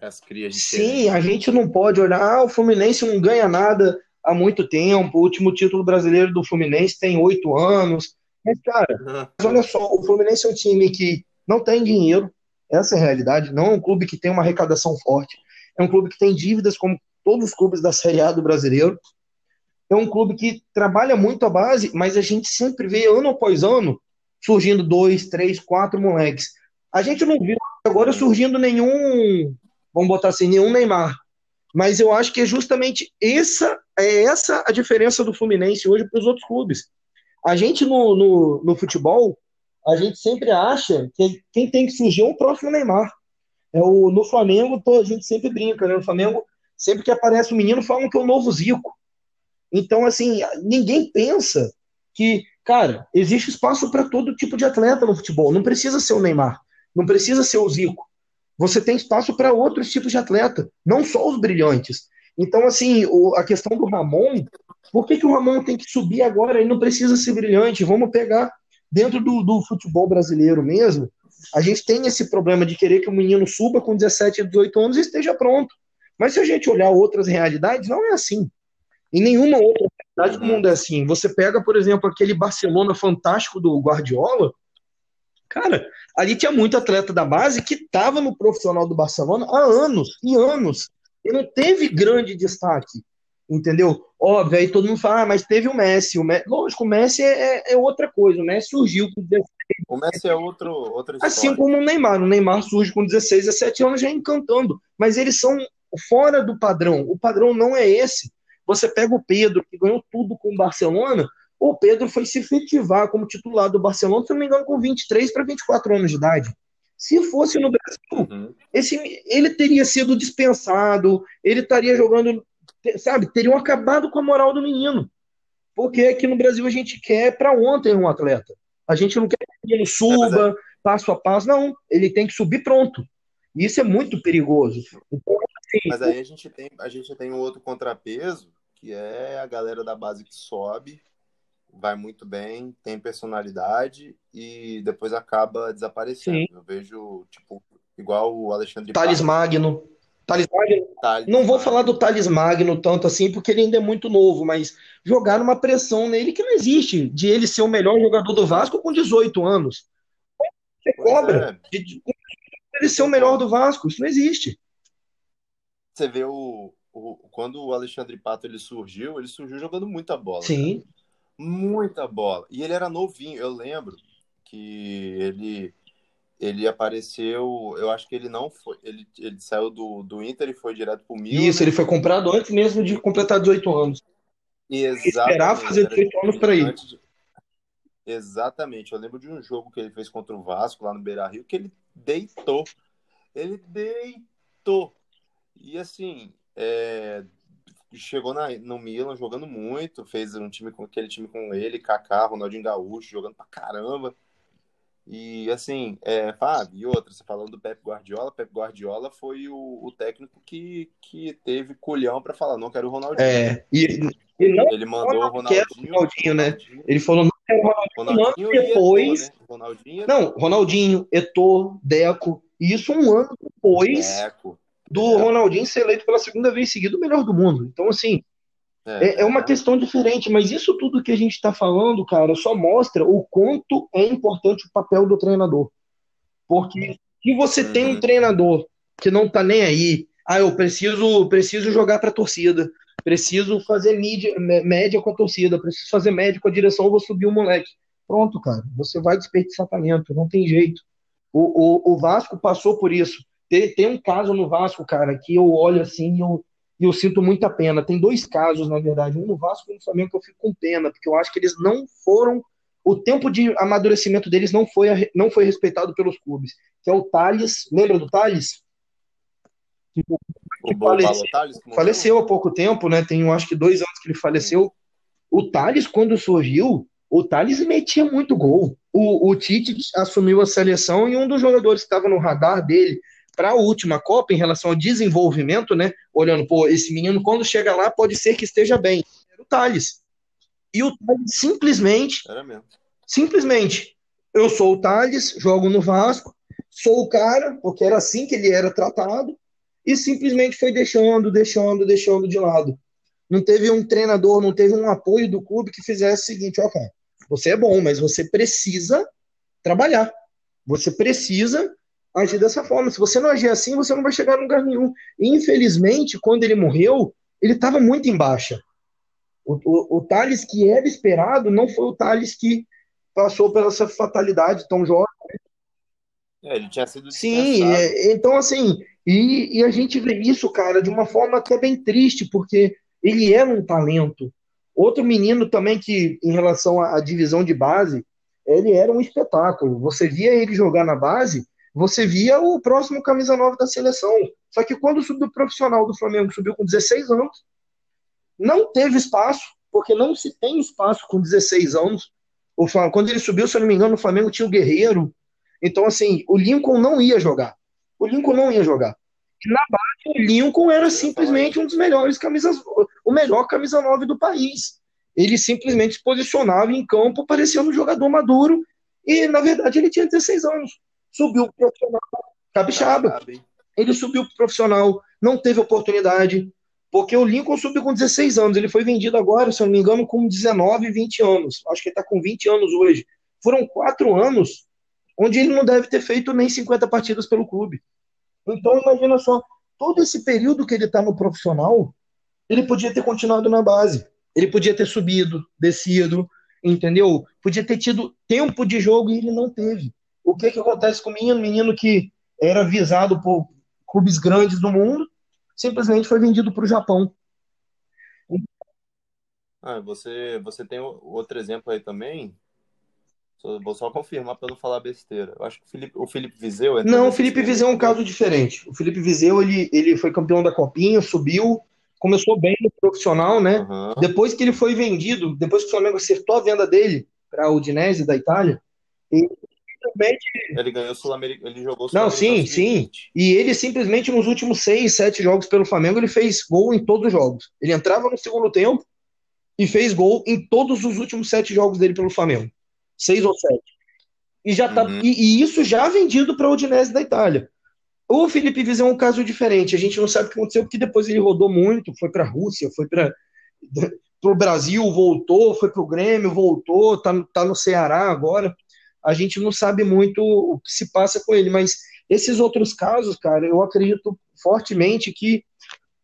As crias de Sim, a gente não pode olhar, ah, o Fluminense não ganha nada há muito tempo, o último título brasileiro do Fluminense tem oito anos. Mas, cara, mas olha só, o Fluminense é um time que não tem dinheiro, essa é a realidade, não é um clube que tem uma arrecadação forte, é um clube que tem dívidas como todos os clubes da Série A do brasileiro, é um clube que trabalha muito a base, mas a gente sempre vê, ano após ano, surgindo dois, três, quatro moleques. A gente não viu agora surgindo nenhum, vamos botar assim, nenhum Neymar. Mas eu acho que é justamente essa, é essa a diferença do Fluminense hoje para os outros clubes. A gente no, no, no, futebol, a gente sempre acha que quem tem que surgir é o próximo Neymar. É o, no Flamengo, a gente sempre brinca, né? No Flamengo, sempre que aparece um menino, falam que é o novo Zico. Então, assim, ninguém pensa que, cara, existe espaço para todo tipo de atleta no futebol. Não precisa ser o Neymar, não precisa ser o Zico. Você tem espaço para outros tipos de atleta, não só os brilhantes. Então, assim, o, a questão do Ramon, por que, que o Ramon tem que subir agora? Ele não precisa ser brilhante. Vamos pegar dentro do, do futebol brasileiro mesmo. A gente tem esse problema de querer que o menino suba com 17, 18 anos e esteja pronto. Mas se a gente olhar outras realidades, não é assim. Em nenhuma outra realidade do mundo é assim. Você pega, por exemplo, aquele Barcelona fantástico do Guardiola. Cara, ali tinha muito atleta da base que estava no profissional do Barcelona há anos e anos. E não teve grande destaque. Entendeu? Óbvio, aí todo mundo fala, ah, mas teve o Messi. O Messi lógico, o Messi é, é, é outra coisa. O Messi surgiu com 16. O Messi é outro, outra história. Assim como o Neymar. O Neymar surge com 16, 17 anos já encantando. Mas eles são fora do padrão. O padrão não é esse. Você pega o Pedro, que ganhou tudo com o Barcelona. o Pedro foi se efetivar como titular do Barcelona, se não me engano, com 23 para 24 anos de idade. Se fosse no Brasil, uhum. esse, ele teria sido dispensado, ele estaria jogando, sabe? Teriam acabado com a moral do menino. Porque aqui no Brasil a gente quer para ontem um atleta. A gente não quer que ele suba, é, passo a passo. Não, ele tem que subir pronto. E isso é muito perigoso. Então, assim, Mas aí a gente, tem, a gente tem um outro contrapeso, que é a galera da base que sobe vai muito bem, tem personalidade e depois acaba desaparecendo. Sim. Eu vejo, tipo, igual o Alexandre Thales Magno. Thales Magno. Thales não vou falar do Thales Magno tanto assim, porque ele ainda é muito novo, mas jogar uma pressão nele que não existe, de ele ser o melhor jogador do Vasco com 18 anos. Você pois cobra é. de, de, ele ser o melhor do Vasco, isso não existe. Você vê o, o, quando o Alexandre Pato ele surgiu, ele surgiu jogando muita bola. Sim. Muita bola. E ele era novinho, eu lembro que ele ele apareceu, eu acho que ele não foi, ele, ele saiu do, do Inter e foi direto pro Milan. Isso, ele foi comprado antes mesmo de completar 18 anos. Exatamente. Esperar fazer 18 anos para ir. De... Exatamente. Eu lembro de um jogo que ele fez contra o Vasco lá no Beira-Rio que ele deitou. Ele deitou. E assim, é, chegou na, no Milan jogando muito, fez um time com aquele time com ele, Kaká, Ronaldinho Gaúcho, jogando pra caramba. E assim, é, Fábio, e outra, você falando do Pep Guardiola, Pep Guardiola foi o, o técnico que, que teve culhão para falar, não quero o Ronaldinho. É, e, e não, ele mandou o Ronaldinho, Ronaldinho, né? Ronaldinho, ele falou, não quero o Ronaldinho, Ronaldinho depois. Eto'o, né? Ronaldinho, Não, Ronaldinho, Eto'o, Deco, e isso um ano depois. Deco do Ronaldinho ser eleito pela segunda vez seguida o melhor do mundo. Então, assim, é, é, é uma questão diferente, mas isso tudo que a gente está falando, cara, só mostra o quanto é importante o papel do treinador. Porque se você uhum. tem um uhum. treinador que não tá nem aí, ah, eu preciso, preciso jogar para a torcida, preciso fazer mídia, média com a torcida, preciso fazer média com a direção, vou subir o moleque. Pronto, cara, você vai desperdiçar talento, não tem jeito. O, o, o Vasco passou por isso. Tem, tem um caso no Vasco, cara, que eu olho assim e eu, eu sinto muita pena. Tem dois casos, na verdade, um no Vasco e um no Flamengo que eu fico com pena, porque eu acho que eles não foram. O tempo de amadurecimento deles não foi, não foi respeitado pelos clubes. Que é o Thales. Lembra do Thales? Que o faleceu, Thales, faleceu há pouco tempo, né? Tem, eu acho que dois anos que ele faleceu. O Thales, quando surgiu, o Thales metia muito gol. O, o Tite assumiu a seleção e um dos jogadores que estava no radar dele para a última Copa, em relação ao desenvolvimento, né? Olhando, pô, esse menino, quando chega lá, pode ser que esteja bem. Era o Thales. E o Thales simplesmente. Era mesmo. Simplesmente. Eu sou o Thales, jogo no Vasco, sou o cara, porque era assim que ele era tratado, e simplesmente foi deixando, deixando, deixando de lado. Não teve um treinador, não teve um apoio do clube que fizesse o seguinte: ó, cara, você é bom, mas você precisa trabalhar. Você precisa agir dessa forma. Se você não agir assim, você não vai chegar a lugar nenhum. E, infelizmente, quando ele morreu, ele estava muito em baixa. O, o, o Thales que era esperado não foi o Thales que passou pela essa fatalidade tão jovem. É, ele tinha sido Sim, é, então assim, e, e, a gente vê isso, cara, de uma forma até bem triste, porque ele era um talento. Outro menino também que, em relação à, à divisão de base, ele era um espetáculo. Você via ele jogar na base, você via o próximo camisa 9 da seleção. Só que quando subiu o profissional do Flamengo, subiu com 16 anos, não teve espaço, porque não se tem espaço com 16 anos. O, quando ele subiu, se eu não me engano, o Flamengo tinha o Guerreiro. Então, assim, o Lincoln não ia jogar. O Lincoln não ia jogar. Na base, o Lincoln era simplesmente um dos melhores camisas, o melhor camisa 9 do país. Ele simplesmente se posicionava em campo parecendo um jogador maduro e, na verdade, ele tinha 16 anos subiu pro profissional capixaba. Ele subiu pro profissional, não teve oportunidade, porque o Lincoln subiu com 16 anos. Ele foi vendido agora, se eu não me engano, com 19, 20 anos. Acho que ele está com 20 anos hoje. Foram quatro anos onde ele não deve ter feito nem 50 partidas pelo clube. Então, imagina só, todo esse período que ele está no profissional, ele podia ter continuado na base. Ele podia ter subido, descido, entendeu? Podia ter tido tempo de jogo e ele não teve o que, que acontece com o menino? Menino que era visado por clubes grandes do mundo, simplesmente foi vendido para o Japão. Ah, você, você tem outro exemplo aí também? Vou só confirmar para não falar besteira. Eu acho que o Felipe, o Felipe Viseu. Não, o Felipe Viseu é um caso diferente. O Felipe Viseu ele, ele foi campeão da Copinha, subiu, começou bem no profissional, né? Uhum. Depois que ele foi vendido, depois que o Flamengo acertou a venda dele para a Udinese da Itália, ele simplesmente. Ele ganhou Sul-Americano, ele jogou Não, sim, sim. E ele simplesmente nos últimos seis, sete jogos pelo Flamengo, ele fez gol em todos os jogos. Ele entrava no segundo tempo e fez gol em todos os últimos sete jogos dele pelo Flamengo seis ou sete. E, já tá, uhum. e, e, isso já vendido para o Udinese da Itália. O Felipe Vizeu é um caso diferente. A gente não sabe o que aconteceu, porque depois ele rodou muito, foi para a Rússia, foi para *laughs* o Brasil, voltou, foi para o Grêmio, voltou, tá, tá no Ceará agora. A gente não sabe muito o que se passa com ele, mas esses outros casos, cara, eu acredito fortemente que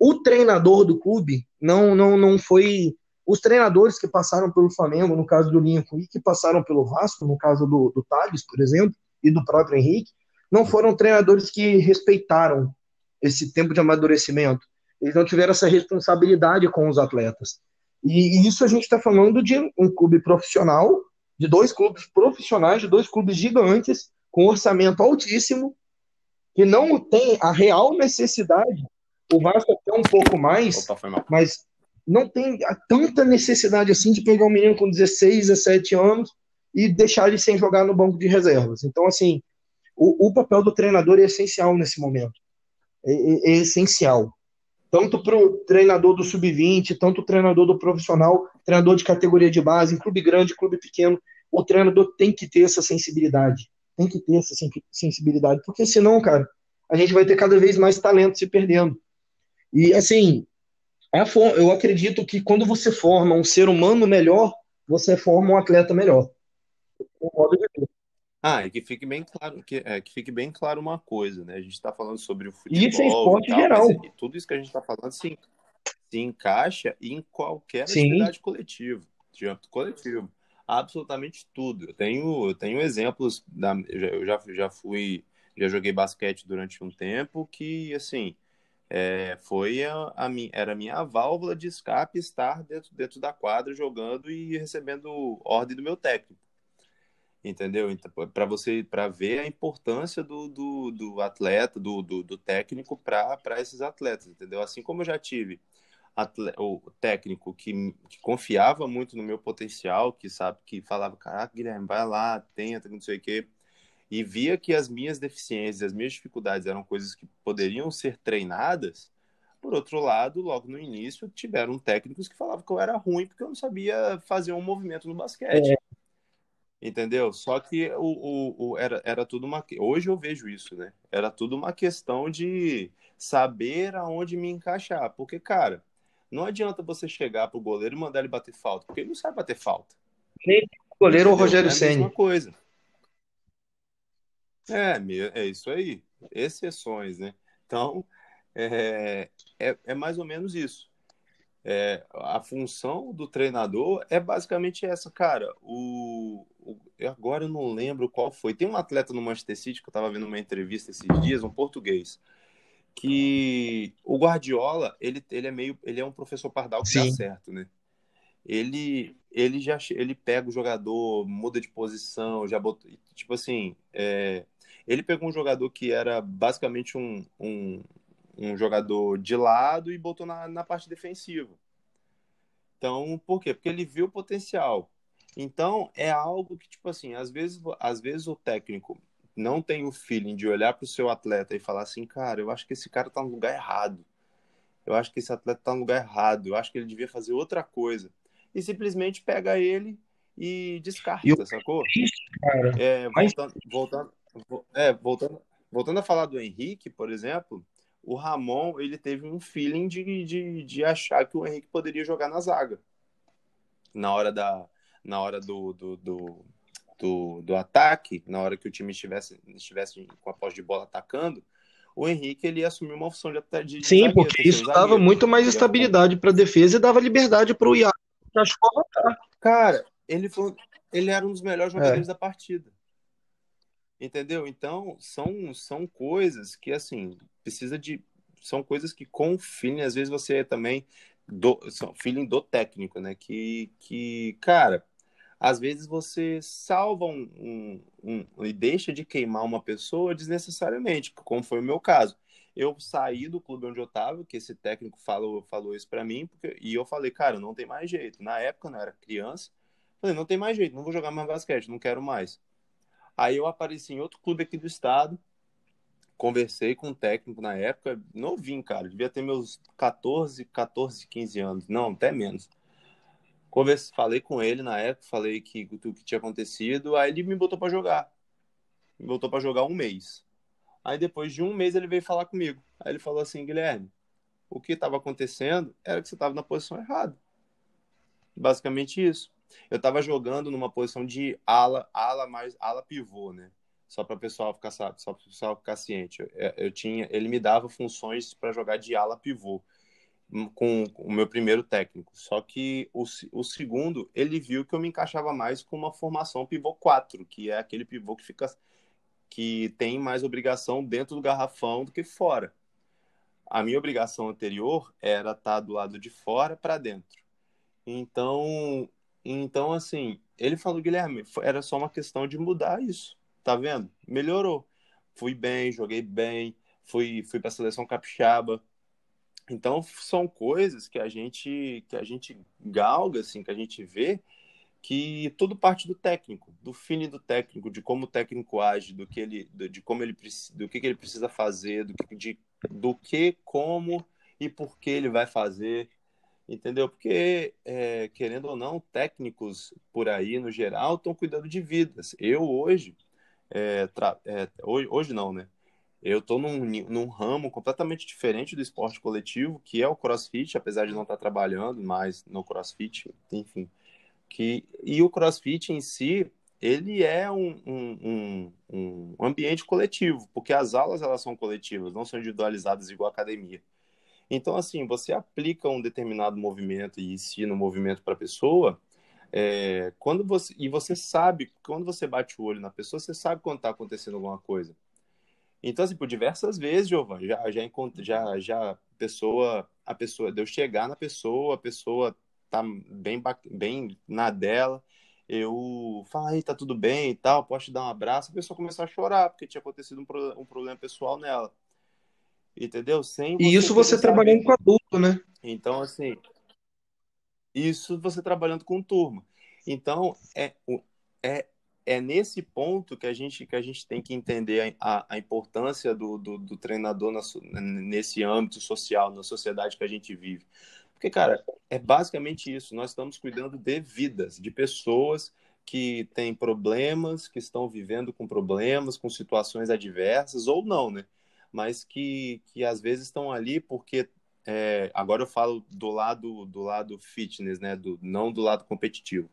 o treinador do clube não, não, não foi os treinadores que passaram pelo Flamengo, no caso do Lincoln, e que passaram pelo Vasco, no caso do, do Thales, por exemplo, e do próprio Henrique, não foram treinadores que respeitaram esse tempo de amadurecimento. Eles não tiveram essa responsabilidade com os atletas. E, e isso a gente está falando de um clube profissional, de dois clubes profissionais, de dois clubes gigantes, com orçamento altíssimo, que não tem a real necessidade. O Vasco até um pouco mais, Opa, mas não tem tanta necessidade assim de pegar um menino com 16, 17 anos e deixar ele sem jogar no banco de reservas. Então, assim, o, o papel do treinador é essencial nesse momento. É, é, é essencial. Tanto para o treinador do sub-20, tanto o treinador do profissional, treinador de categoria de base, em clube grande, clube pequeno, o treinador tem que ter essa sensibilidade. Tem que ter essa sensibilidade, porque senão, cara, a gente vai ter cada vez mais talento se perdendo. E, assim, eu acredito que quando você forma um ser humano melhor, você forma um atleta melhor. Ah, e que fique bem claro que, é, que fique bem claro uma coisa, né? A gente está falando sobre o futebol. Isso é esporte tal, geral. Mas, tudo isso que a gente está falando se, se encaixa em qualquer Sim. atividade coletiva, de âmbito coletivo. Absolutamente tudo. Eu tenho, eu tenho exemplos, da, eu já, já fui, já joguei basquete durante um tempo que, assim, é, foi a, a, era a minha válvula de escape estar dentro, dentro da quadra jogando e recebendo ordem do meu técnico. Entendeu? Então, para você para ver a importância do, do, do atleta, do, do, do técnico para esses atletas, entendeu? Assim como eu já tive atleta, o técnico que, que, confiava muito no meu potencial, que sabe que falava, caraca, Guilherme, vai lá, tenta, não sei o quê e via que as minhas deficiências, as minhas dificuldades eram coisas que poderiam ser treinadas, por outro lado, logo no início, tiveram técnicos que falavam que eu era ruim porque eu não sabia fazer um movimento no basquete. É. Entendeu? Só que o, o, o, era, era tudo uma. Hoje eu vejo isso, né? Era tudo uma questão de saber aonde me encaixar. Porque, cara, não adianta você chegar pro goleiro e mandar ele bater falta, porque ele não sabe bater falta. Nem o goleiro ou o Rogério Senna. É a mesma coisa. É, é isso aí. Exceções, né? Então, é, é, é mais ou menos isso. É, a função do treinador é basicamente essa, cara. O, agora eu não lembro qual foi. Tem um atleta no Manchester City que eu estava vendo uma entrevista esses dias, um português, que o Guardiola ele, ele é meio ele é um professor pardal que Sim. dá certo, né? Ele ele já ele pega o jogador, muda de posição, já botou tipo assim, é, ele pegou um jogador que era basicamente um, um, um jogador de lado e botou na, na parte defensiva. Então, por quê? Porque ele viu o potencial. Então, é algo que, tipo assim, às vezes, às vezes o técnico não tem o feeling de olhar para o seu atleta e falar assim, cara, eu acho que esse cara está no lugar errado. Eu acho que esse atleta está no lugar errado. Eu acho que ele devia fazer outra coisa. E simplesmente pega ele e descarta, eu... sacou? É, voltando, voltando, é, voltando, voltando a falar do Henrique, por exemplo, o Ramon ele teve um feeling de, de, de achar que o Henrique poderia jogar na zaga. Na hora, da, na hora do, do, do, do, do ataque, na hora que o time estivesse, estivesse com a posse de bola atacando, o Henrique ele assumiu uma função de, de, de Sim, zagueiro, porque isso dava muito mais estabilidade para a defesa e dava liberdade para o Iago Cara, ele, foi, ele era um dos melhores jogadores é. da partida. Entendeu? Então, são, são coisas que, assim, precisa de. São coisas que com o feeling, às vezes você também do, feeling do técnico, né? Que, que, cara, às vezes você salva um, um, um, e deixa de queimar uma pessoa desnecessariamente, como foi o meu caso. Eu saí do clube onde eu estava, que esse técnico falou, falou isso para mim, porque, e eu falei, cara, não tem mais jeito. Na época, eu era criança, falei, não tem mais jeito, não vou jogar mais basquete, não quero mais. Aí eu apareci em outro clube aqui do estado, conversei com um técnico na época, novinho, cara, devia ter meus 14, 14, 15 anos, não, até menos. Converse, falei com ele na época, falei que o que tinha acontecido, aí ele me botou para jogar. Me botou para jogar um mês. Aí depois de um mês ele veio falar comigo. Aí ele falou assim, Guilherme, o que estava acontecendo era que você estava na posição errada. Basicamente isso. Eu estava jogando numa posição de ala, ala mais ala pivô, né? Só para o pessoal ficar só para pessoal ficar ciente. Eu, eu, tinha, ele me dava funções para jogar de ala pivô com, o meu primeiro técnico. Só que o, o segundo, ele viu que eu me encaixava mais com uma formação pivô 4, que é aquele pivô que fica que tem mais obrigação dentro do garrafão do que fora. A minha obrigação anterior era estar tá do lado de fora para dentro. Então, então assim, ele falou, Guilherme, era só uma questão de mudar isso. Tá vendo? Melhorou. Fui bem, joguei bem, fui, fui para a seleção capixaba. Então são coisas que a gente que a gente galga assim, que a gente vê que tudo parte do técnico, do feeling do técnico, de como o técnico age, do que ele de como ele do que, ele precisa fazer, do que de, do que como e por que ele vai fazer entendeu? Porque, é, querendo ou não, técnicos por aí, no geral, estão cuidando de vidas. Eu, hoje, é, é, hoje, hoje não, né? Eu estou num, num ramo completamente diferente do esporte coletivo, que é o CrossFit, apesar de não estar trabalhando mais no CrossFit, enfim. Que, e o CrossFit em si, ele é um, um, um, um ambiente coletivo, porque as aulas elas são coletivas, não são individualizadas igual a academia. Então, assim, você aplica um determinado movimento e ensina o um movimento para a pessoa, é, quando você e você sabe quando você bate o olho na pessoa, você sabe quando está acontecendo alguma coisa. Então assim por diversas vezes, Giovanni, já já já já a pessoa a pessoa deu chegar na pessoa, a pessoa tá bem bem na dela, eu falo, tá tudo bem e tal, posso te dar um abraço, a pessoa começou a chorar porque tinha acontecido um, pro, um problema pessoal nela. Entendeu? Sem e isso você trabalhando com adulto, né? Então, assim, isso você trabalhando com turma. Então, é, é, é nesse ponto que a gente, que a gente tem que entender a, a importância do, do, do treinador na, nesse âmbito social, na sociedade que a gente vive. Porque, cara, é basicamente isso. Nós estamos cuidando de vidas, de pessoas que têm problemas, que estão vivendo com problemas, com situações adversas, ou não, né? Mas que, que às vezes estão ali porque é, agora eu falo do lado do lado fitness, né, do não do lado competitivo,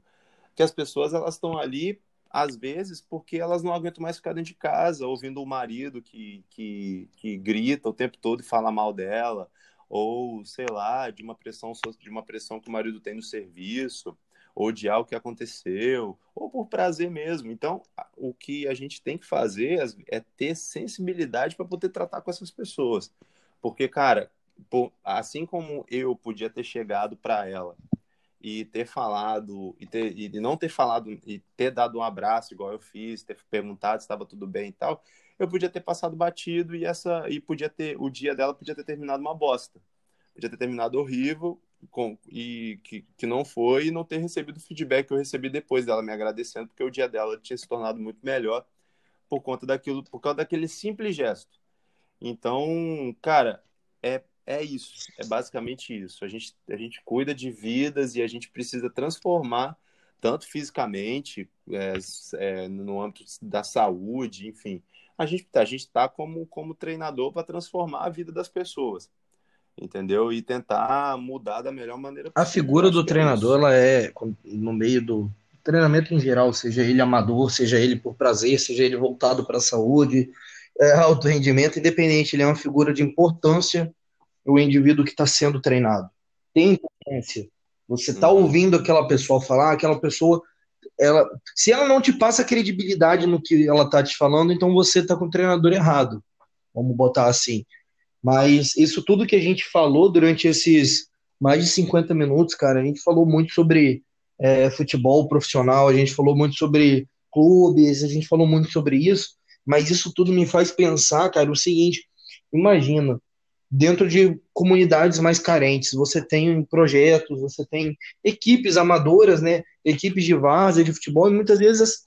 que as pessoas elas estão ali às vezes porque elas não aguentam mais ficar dentro de casa ouvindo o marido que, que, que grita o tempo todo e fala mal dela ou sei lá de uma pressão de uma pressão que o marido tem no serviço ou de algo que aconteceu ou por prazer mesmo. Então o que a gente tem que fazer é ter sensibilidade para poder tratar com essas pessoas. Porque cara assim como eu podia ter chegado para ela e ter falado e, ter, e não ter falado e ter dado um abraço igual eu fiz, ter perguntado se estava tudo bem e tal, eu podia ter passado batido e essa e podia ter o dia dela podia ter terminado uma bosta, podia ter terminado horrível com, e que, que não foi e não ter recebido o feedback que eu recebi depois dela me agradecendo porque o dia dela tinha se tornado muito melhor por conta daquilo, por causa daquele simples gesto. Então, cara, é é isso, é basicamente isso. A gente, a gente cuida de vidas e a gente precisa transformar, tanto fisicamente, é, é, no âmbito da saúde, enfim. A gente a está como, como treinador para transformar a vida das pessoas, entendeu? E tentar mudar da melhor maneira possível. A figura do é treinador, é ela é, no meio do treinamento em geral, seja ele amador, seja ele por prazer, seja ele voltado para a saúde, é, alto rendimento, independente, ele é uma figura de importância o indivíduo que está sendo treinado. Tem importância. Você está uhum. ouvindo aquela pessoa falar, aquela pessoa, ela, se ela não te passa credibilidade no que ela está te falando, então você está com o treinador errado. Vamos botar assim. Mas isso tudo que a gente falou durante esses mais de 50 minutos, cara. A gente falou muito sobre é, futebol profissional, a gente falou muito sobre clubes, a gente falou muito sobre isso, mas isso tudo me faz pensar, cara, o seguinte: imagina, dentro de comunidades mais carentes, você tem projetos, você tem equipes amadoras, né? Equipes de várzea, de futebol, e muitas vezes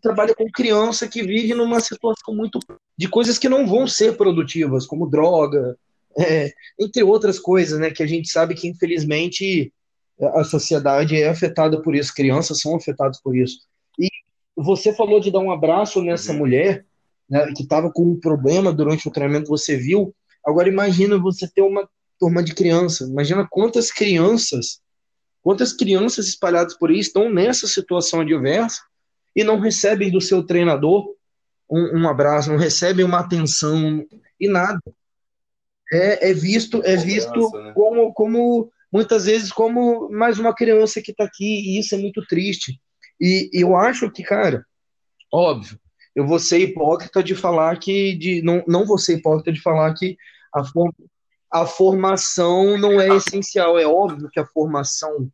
trabalha com criança que vive numa situação muito de coisas que não vão ser produtivas, como droga, *laughs* é, entre outras coisas, né? Que a gente sabe que infelizmente a sociedade é afetada por isso, crianças são afetadas por isso. E você falou de dar um abraço nessa uhum. mulher né, que estava com um problema durante o treinamento, você viu. Agora imagina você ter uma turma de crianças. Imagina quantas crianças, quantas crianças espalhadas por aí estão nessa situação adversa e não recebem do seu treinador um, um abraço, não recebem uma atenção e nada. É, é visto, é visto né? como, como muitas vezes como mais uma criança que está aqui e isso é muito triste. E, e eu acho que, cara, óbvio, eu vou ser hipócrita de falar que de não, não vou ser hipócrita de falar que a, form, a formação não é essencial. É óbvio que a formação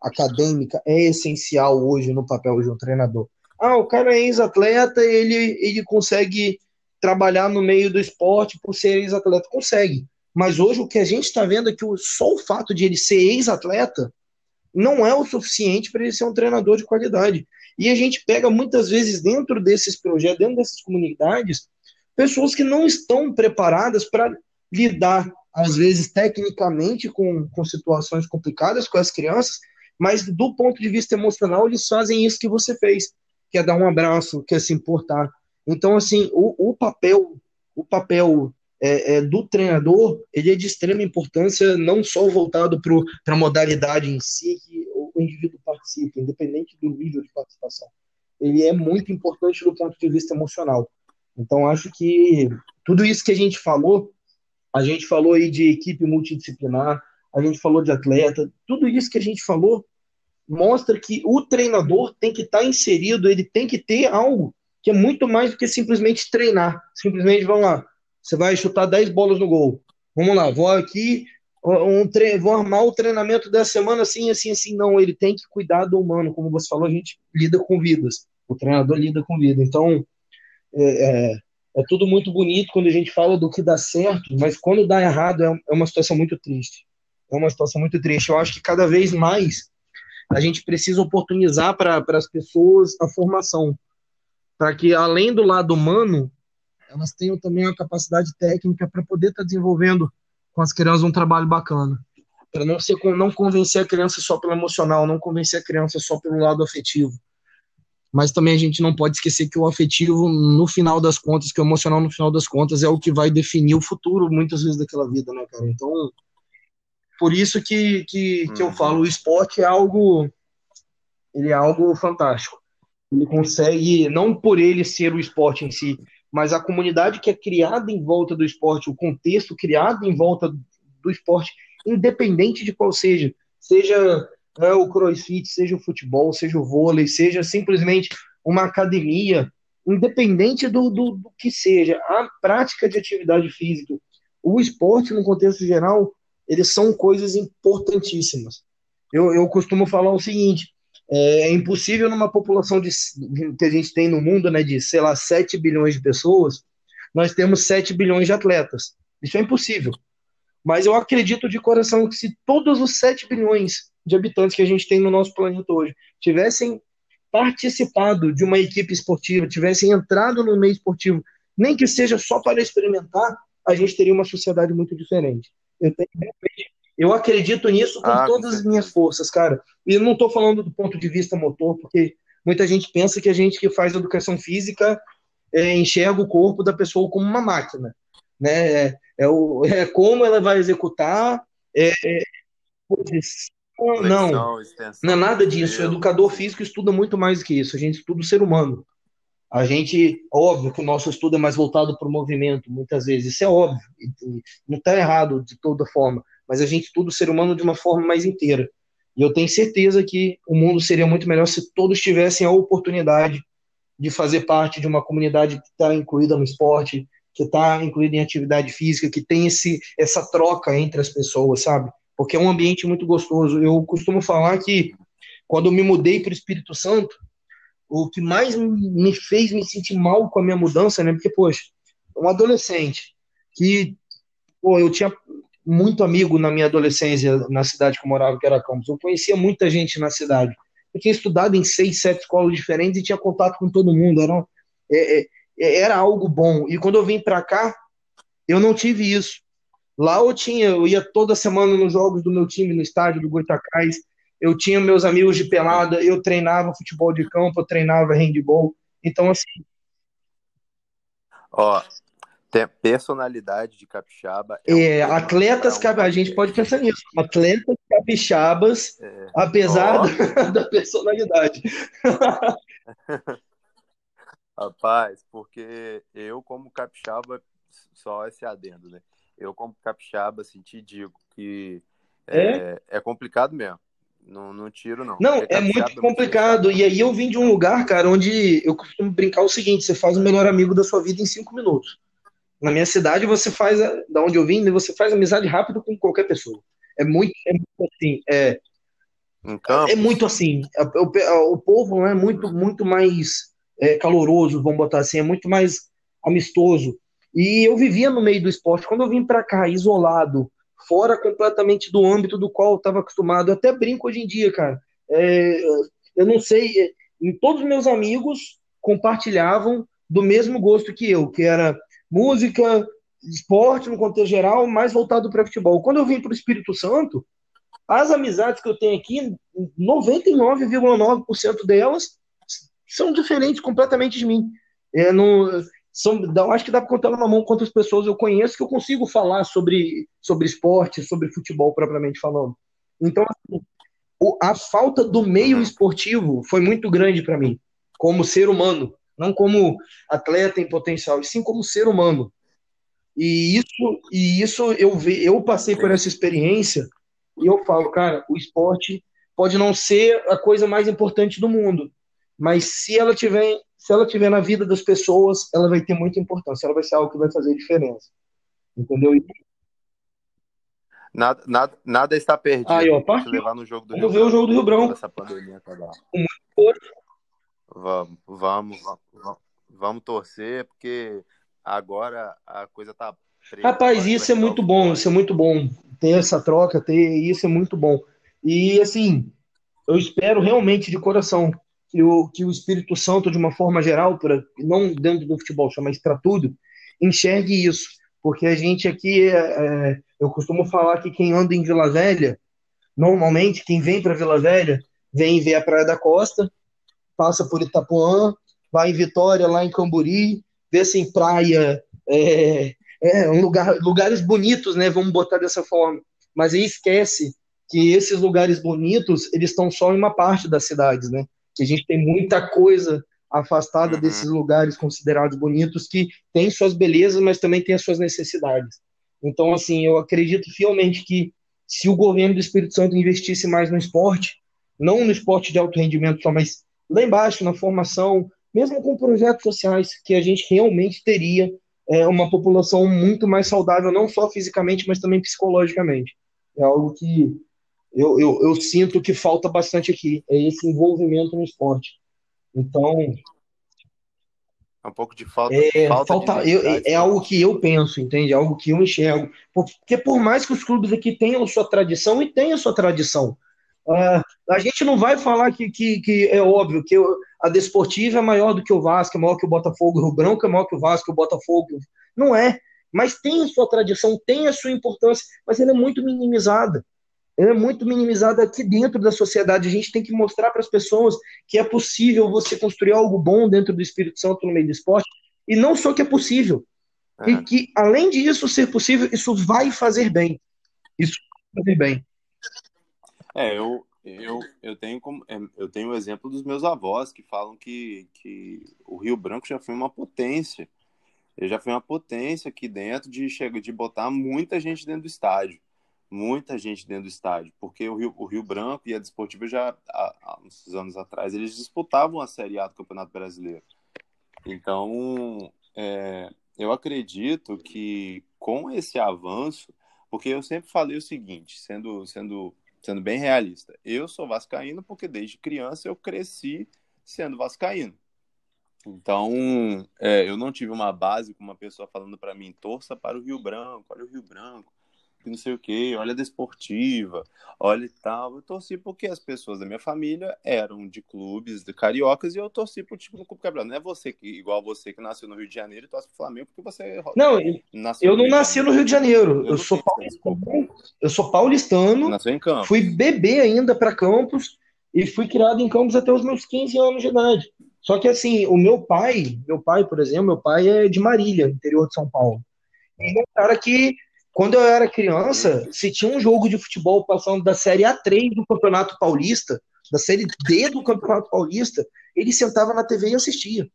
acadêmica é essencial hoje no papel de um treinador. Ah, o cara é ex-atleta, ele, ele consegue trabalhar no meio do esporte por ser ex-atleta. Consegue. Mas hoje o que a gente está vendo é que só o fato de ele ser ex-atleta não é o suficiente para ele ser um treinador de qualidade. E a gente pega muitas vezes dentro desses projetos, dentro dessas comunidades, pessoas que não estão preparadas para lidar, às vezes, tecnicamente com, com situações complicadas com as crianças, mas do ponto de vista emocional, eles fazem isso que você fez, que é dar um abraço, que é se importar. Então, assim, o, o papel, o papel é, é, do treinador, ele é de extrema importância, não só voltado para a modalidade em si, que o indivíduo participa, independente do nível de participação. Ele é muito importante do ponto de vista emocional. Então, acho que tudo isso que a gente falou, a gente falou aí de equipe multidisciplinar, a gente falou de atleta, tudo isso que a gente falou mostra que o treinador tem que estar tá inserido, ele tem que ter algo que é muito mais do que simplesmente treinar. Simplesmente, vamos lá, você vai chutar 10 bolas no gol. Vamos lá, vou aqui, um tre vou armar o treinamento dessa semana assim, assim, assim. Não, ele tem que cuidar do humano. Como você falou, a gente lida com vidas. O treinador lida com vida. Então, é, é, é tudo muito bonito quando a gente fala do que dá certo, mas quando dá errado é, é uma situação muito triste. É uma situação muito triste. Eu acho que cada vez mais a gente precisa oportunizar para as pessoas a formação, para que além do lado humano elas tenham também a capacidade técnica para poder estar tá desenvolvendo com as crianças um trabalho bacana. Para não, ser, não convencer a criança só pelo emocional, não convencer a criança só pelo lado afetivo. Mas também a gente não pode esquecer que o afetivo, no final das contas, que o emocional, no final das contas, é o que vai definir o futuro, muitas vezes, daquela vida, né, cara? Então, por isso que, que, que eu uhum. falo, o esporte é algo, ele é algo fantástico. Ele consegue, não por ele ser o esporte em si, mas a comunidade que é criada em volta do esporte, o contexto criado em volta do esporte, independente de qual seja, seja é, o crossfit, seja o futebol, seja o vôlei, seja simplesmente uma academia, independente do, do, do que seja, a prática de atividade física, o esporte, no contexto geral, eles são coisas importantíssimas. Eu, eu costumo falar o seguinte: é, é impossível numa população de, que a gente tem no mundo, né, de, sei lá, 7 bilhões de pessoas, nós temos 7 bilhões de atletas. Isso é impossível. Mas eu acredito de coração que se todos os 7 bilhões de habitantes que a gente tem no nosso planeta hoje tivessem participado de uma equipe esportiva, tivessem entrado no meio esportivo, nem que seja só para experimentar, a gente teria uma sociedade muito diferente. Eu tenho eu acredito nisso com ah, todas as minhas forças, cara. E não estou falando do ponto de vista motor, porque muita gente pensa que a gente que faz educação física é, enxerga o corpo da pessoa como uma máquina. Né? É, é, o, é como ela vai executar. É, é não, não é nada disso. O educador físico estuda muito mais que isso. A gente estuda o ser humano. A gente, óbvio que o nosso estudo é mais voltado para o movimento, muitas vezes, isso é óbvio, não está errado de toda forma mas a gente estuda o ser humano de uma forma mais inteira. E eu tenho certeza que o mundo seria muito melhor se todos tivessem a oportunidade de fazer parte de uma comunidade que está incluída no esporte, que está incluída em atividade física, que tem esse, essa troca entre as pessoas, sabe? Porque é um ambiente muito gostoso. Eu costumo falar que quando eu me mudei para o Espírito Santo, o que mais me fez me sentir mal com a minha mudança, né? Porque, poxa, um adolescente que, pô, eu tinha muito amigo na minha adolescência na cidade que eu morava, que era Campos. Eu conhecia muita gente na cidade. Eu tinha estudado em seis, sete escolas diferentes e tinha contato com todo mundo. Era, é, é, é era algo bom. E quando eu vim para cá, eu não tive isso. Lá eu tinha, eu ia toda semana nos jogos do meu time no estádio do Goitacás. Eu tinha meus amigos de pelada, eu treinava futebol de campo, eu treinava handball. Então, assim. Ó, personalidade de capixaba. É, é atletas, um a gente pode pensar nisso. Atletas capixabas, é. apesar da, *laughs* da, personalidade. *laughs* Rapaz, porque eu, como capixaba, só esse adendo, né? Eu, como capixaba, assim, te digo que é, é, é complicado mesmo. Não, não tiro, não. Não, é muito é complicado. E aí eu vim de um lugar, cara, onde eu costumo brincar o seguinte: você faz o melhor amigo da sua vida em cinco minutos. Na minha cidade, você faz, da onde eu vim, você faz amizade rápido com qualquer pessoa. É muito, é muito assim. É, é muito assim. O, o, povo é muito, muito mais é, caloroso, vamos botar assim, é muito mais amistoso. E eu vivia no meio do esporte. Quando eu vim para cá, isolado, fora completamente do âmbito do qual eu estava acostumado, eu até brinco hoje em dia, cara. É, eu não sei, é, em todos os meus amigos compartilhavam do mesmo gosto que eu, que era música, esporte no contexto geral, mais voltado para futebol. Quando eu vim para o Espírito Santo, as amizades que eu tenho aqui, 99,9% delas são diferentes completamente de mim. É, no, são, eu acho que dá para contar numa mão quantas pessoas eu conheço que eu consigo falar sobre, sobre esporte, sobre futebol propriamente falando. Então, assim, a falta do meio esportivo foi muito grande para mim, como ser humano não como atleta em potencial, e sim como ser humano. E isso, e isso eu vi, eu passei por essa experiência e eu falo, cara, o esporte pode não ser a coisa mais importante do mundo, mas se ela tiver, se ela tiver na vida das pessoas, ela vai ter muita importância, ela vai ser algo que vai fazer diferença. Entendeu? Nada, nada, nada está perdido. Aí, ó, levar no jogo do Vamos Rio ver o jogo do Rio Branco. Essa pandemia acabar. Muito Vamos, vamos, vamos, vamos torcer, porque agora a coisa tá. Preta, Rapaz, isso é muito bom, isso é muito bom. Ter essa troca, ter isso é muito bom. E assim, eu espero realmente de coração que o, que o Espírito Santo, de uma forma geral, pra, não dentro do futebol, mas para tudo, enxergue isso. Porque a gente aqui, é, é, eu costumo falar que quem anda em Vila Velha, normalmente, quem vem para Vila Velha, vem ver a Praia da Costa, passa por Itapuã, vai em Vitória, lá em Camburi, vê assim, praia, é, é um lugar, lugares bonitos, né? Vamos botar dessa forma. Mas aí esquece que esses lugares bonitos, eles estão só em uma parte das cidades, né? Que a gente tem muita coisa afastada uhum. desses lugares considerados bonitos que tem suas belezas, mas também tem as suas necessidades. Então, assim, eu acredito fielmente que se o governo do Espírito Santo investisse mais no esporte, não no esporte de alto rendimento só, mas lá embaixo, na formação, mesmo com projetos sociais, que a gente realmente teria é, uma população muito mais saudável, não só fisicamente, mas também psicologicamente. É algo que eu, eu, eu sinto que falta bastante aqui, é esse envolvimento no esporte. Então. É um pouco de falta. É, falta, falta eu, é, é algo que eu penso, entende? É algo que eu enxergo. Porque por mais que os clubes aqui tenham sua tradição, e tenham sua tradição, Uh, a gente não vai falar que, que, que é óbvio que a Desportiva é maior do que o Vasco, é maior que o Botafogo, o Rio Branco é maior que o Vasco, o Botafogo. Não é. Mas tem a sua tradição, tem a sua importância, mas ela é muito minimizada. É muito minimizada aqui dentro da sociedade. A gente tem que mostrar para as pessoas que é possível você construir algo bom dentro do Espírito Santo no meio do esporte. E não só que é possível. E é. que, além disso ser possível, isso vai fazer bem. Isso vai fazer bem. É, eu, eu, eu, tenho como, é, eu tenho o exemplo dos meus avós que falam que, que o Rio Branco já foi uma potência. Ele já foi uma potência aqui dentro de, chega, de botar muita gente dentro do estádio. Muita gente dentro do estádio. Porque o Rio, o Rio Branco e a Desportiva já, há, há uns anos atrás, eles disputavam a Série A do Campeonato Brasileiro. Então, é, eu acredito que com esse avanço, Porque eu sempre falei o seguinte, sendo, sendo, sendo bem realista, eu sou vascaíno porque desde criança eu cresci sendo vascaíno. Então, é, eu não tive uma base com uma pessoa falando para mim, torça para o Rio Branco, olha o Rio Branco não sei o que, olha a desportiva, olha e tal. Eu torci porque as pessoas da minha família eram de clubes de cariocas e eu torci pro tipo do Clube Cabral. Não é você que, igual você que nasceu no Rio de Janeiro e torce pro Flamengo porque você. Não, eu não nasci no Rio de Janeiro. Eu, eu sou paulistano. Eu sou paulistano. Nasceu em Campos. Fui bebê ainda para Campos e fui criado em Campos até os meus 15 anos de idade. Só que assim, o meu pai, meu pai, por exemplo, meu pai é de Marília, interior de São Paulo. Ele é um cara que quando eu era criança, se tinha um jogo de futebol passando da Série A3 do Campeonato Paulista, da Série D do Campeonato Paulista, ele sentava na TV e assistia.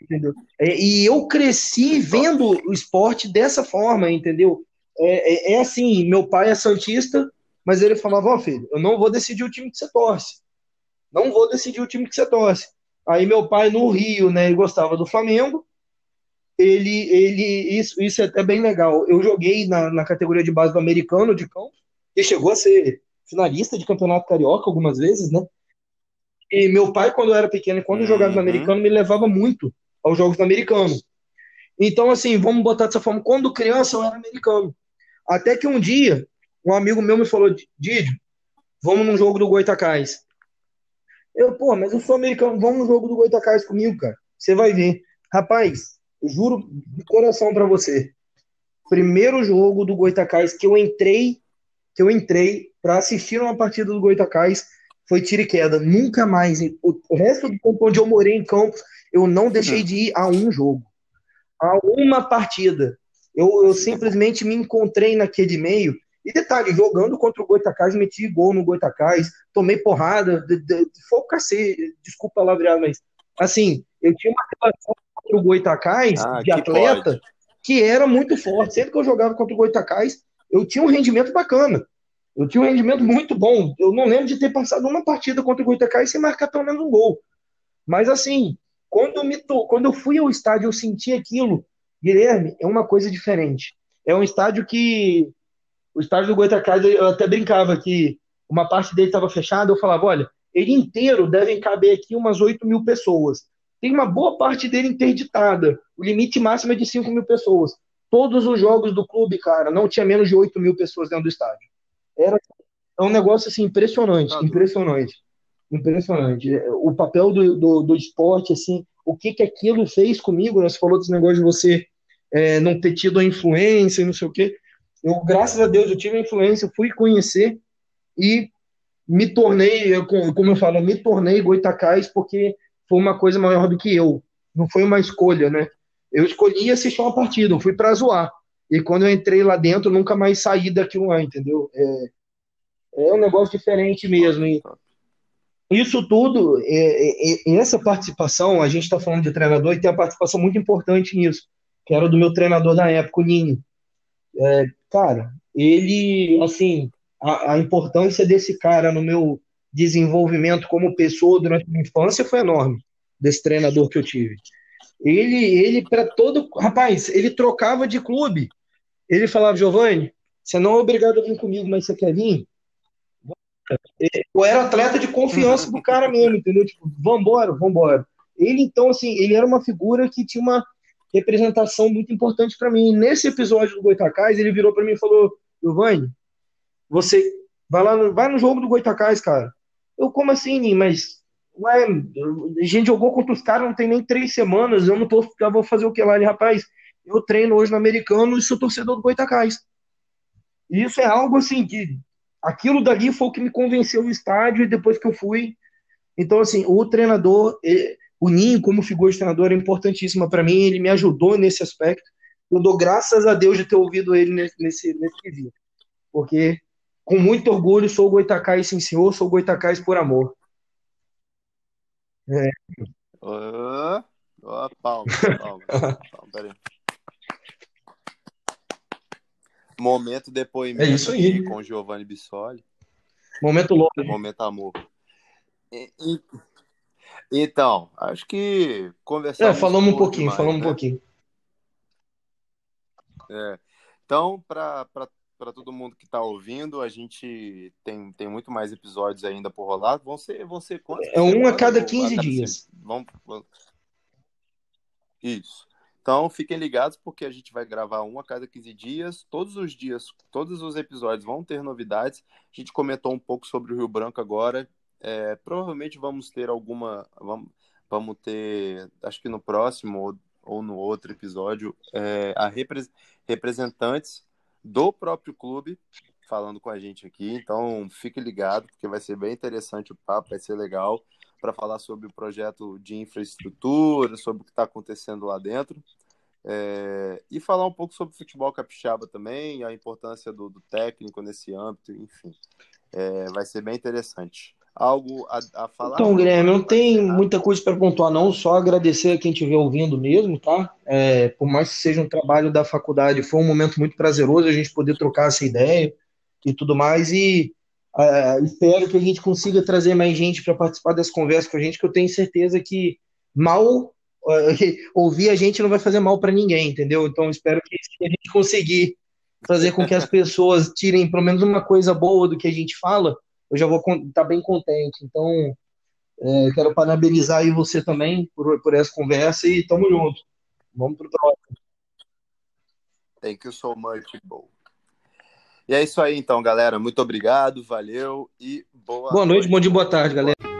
Entendeu? É, e eu cresci vendo o esporte dessa forma, entendeu? É, é, é assim, meu pai é santista, mas ele falava, ó oh, filho, eu não vou decidir o time que você torce. Não vou decidir o time que você torce. Aí meu pai no Rio, né, ele gostava do Flamengo, ele, ele isso, isso é até bem legal. Eu joguei na, na categoria de base do americano de campo, e chegou a ser finalista de campeonato carioca algumas vezes, né? E meu pai, quando eu era pequeno, quando eu jogava no uhum. americano, me levava muito aos jogos do americano. Então, assim, vamos botar dessa forma. Quando criança, eu era americano. Até que um dia, um amigo meu me falou: Didio, vamos num jogo do Goitacás. Eu, pô, mas eu sou americano, vamos no jogo do Goitacás comigo, cara. Você vai ver. Rapaz, juro de coração para você. Primeiro jogo do Goitacás que eu entrei, que eu entrei para assistir uma partida do Goitacás foi tiro e queda. Nunca mais. O resto do tempo onde eu morei em Campos, eu não deixei de ir a um jogo, a uma partida. Eu, eu simplesmente me encontrei naquele meio. E detalhe, jogando contra o Goitacás, meti gol no Goitacás, tomei porrada, de, de, foi o cacete, desculpa lá, mas assim, eu tinha uma relação contra o Goitacás, ah, de atleta, pode. que era muito forte. Sempre que eu jogava contra o Goitacás, eu tinha um rendimento bacana. Eu tinha um rendimento muito bom. Eu não lembro de ter passado uma partida contra o Goitacás sem marcar pelo menos um gol. Mas assim, quando eu, me to... quando eu fui ao estádio, eu senti aquilo. Guilherme, é uma coisa diferente. É um estádio que. O estádio do Goitacás, eu até brincava que uma parte dele estava fechada. Eu falava: olha, ele inteiro devem caber aqui umas 8 mil pessoas tem uma boa parte dele interditada. O limite máximo é de 5 mil pessoas. Todos os jogos do clube, cara, não tinha menos de 8 mil pessoas dentro do estádio. Era é um negócio assim impressionante, tá impressionante, impressionante. O papel do, do, do, esporte, assim, o que que aquilo fez comigo, né? Você falou desse negócio de você é, não ter tido a influência, não sei o quê. Eu, graças a Deus, eu tive a influência, fui conhecer e me tornei, como eu falo, me tornei Goitacás porque uma coisa maior do que eu. Não foi uma escolha, né? Eu escolhi assistir uma partida, eu fui para zoar. E quando eu entrei lá dentro, nunca mais saí daquilo lá, entendeu? É, é um negócio diferente mesmo. E isso tudo, é, é, é essa participação, a gente está falando de treinador e tem a participação muito importante nisso, que era do meu treinador da época, o Ninho. É, cara, ele, assim, a, a importância desse cara no meu desenvolvimento como pessoa durante a minha infância foi enorme, desse treinador que eu tive. Ele, ele para todo. Rapaz, ele trocava de clube. Ele falava, Giovanni, você não é obrigado a vir comigo, mas você quer vir? Eu era atleta de confiança do cara mesmo, entendeu? Tipo, vambora, vambora. Ele, então, assim, ele era uma figura que tinha uma representação muito importante para mim. Nesse episódio do Goitacás, ele virou para mim e falou: Giovanni, você vai lá no, vai no jogo do Goitacás, cara. Eu, como assim, mas ué, a gente jogou contra os caras não tem nem três semanas, eu não tô, já vou fazer o que lá? Ele, rapaz, eu treino hoje no americano e sou torcedor do Goitacás. Isso é algo assim que aquilo dali foi o que me convenceu no estádio e depois que eu fui. Então, assim, o treinador, o Ninho, como figura de treinador, é importantíssima para mim, ele me ajudou nesse aspecto. Eu dou graças a Deus de ter ouvido ele nesse, nesse, nesse Porque com muito orgulho, sou Goitacás, sim senhor, sou Goitacás por amor. É. Oh, oh, palma, palma. Momento depoimento é isso aí. com Giovanni Bissoli. Momento louco. Momento amor. E, e, então, acho que conversar. É, falamos um pouquinho, demais, falamos né? um pouquinho. É. Então, para para todo mundo que está ouvindo. A gente tem, tem muito mais episódios ainda por rolar. Vão ser, vão ser quantos? É um a cada 15 dias. Vamos, vamos... Isso. Então, fiquem ligados porque a gente vai gravar um a cada 15 dias. Todos os dias, todos os episódios vão ter novidades. A gente comentou um pouco sobre o Rio Branco agora. É, provavelmente vamos ter alguma. Vamos, vamos ter, acho que no próximo ou, ou no outro episódio, é, a repre, representantes do próprio clube falando com a gente aqui. Então, fique ligado, porque vai ser bem interessante o papo, vai ser legal para falar sobre o projeto de infraestrutura, sobre o que está acontecendo lá dentro. É, e falar um pouco sobre o futebol capixaba também, a importância do, do técnico nesse âmbito, enfim. É, vai ser bem interessante. Algo a, a falar? Então, Guilherme, não tem muita coisa para pontuar, não, só agradecer a quem estiver ouvindo mesmo, tá? É, por mais que seja um trabalho da faculdade, foi um momento muito prazeroso a gente poder trocar essa ideia e tudo mais, e Uh, espero que a gente consiga trazer mais gente para participar das conversas com a gente, que eu tenho certeza que mal uh, *laughs* ouvir a gente não vai fazer mal para ninguém, entendeu? Então espero que a gente conseguir fazer com que as pessoas tirem pelo menos uma coisa boa do que a gente fala, eu já vou estar tá bem contente. Então é, quero parabenizar aí você também por, por essa conversa e tamo junto. Vamos pro próximo. Thank you so much, Bo. E é isso aí, então, galera. Muito obrigado, valeu e boa, boa noite. Boa noite, bom dia, boa tarde, galera.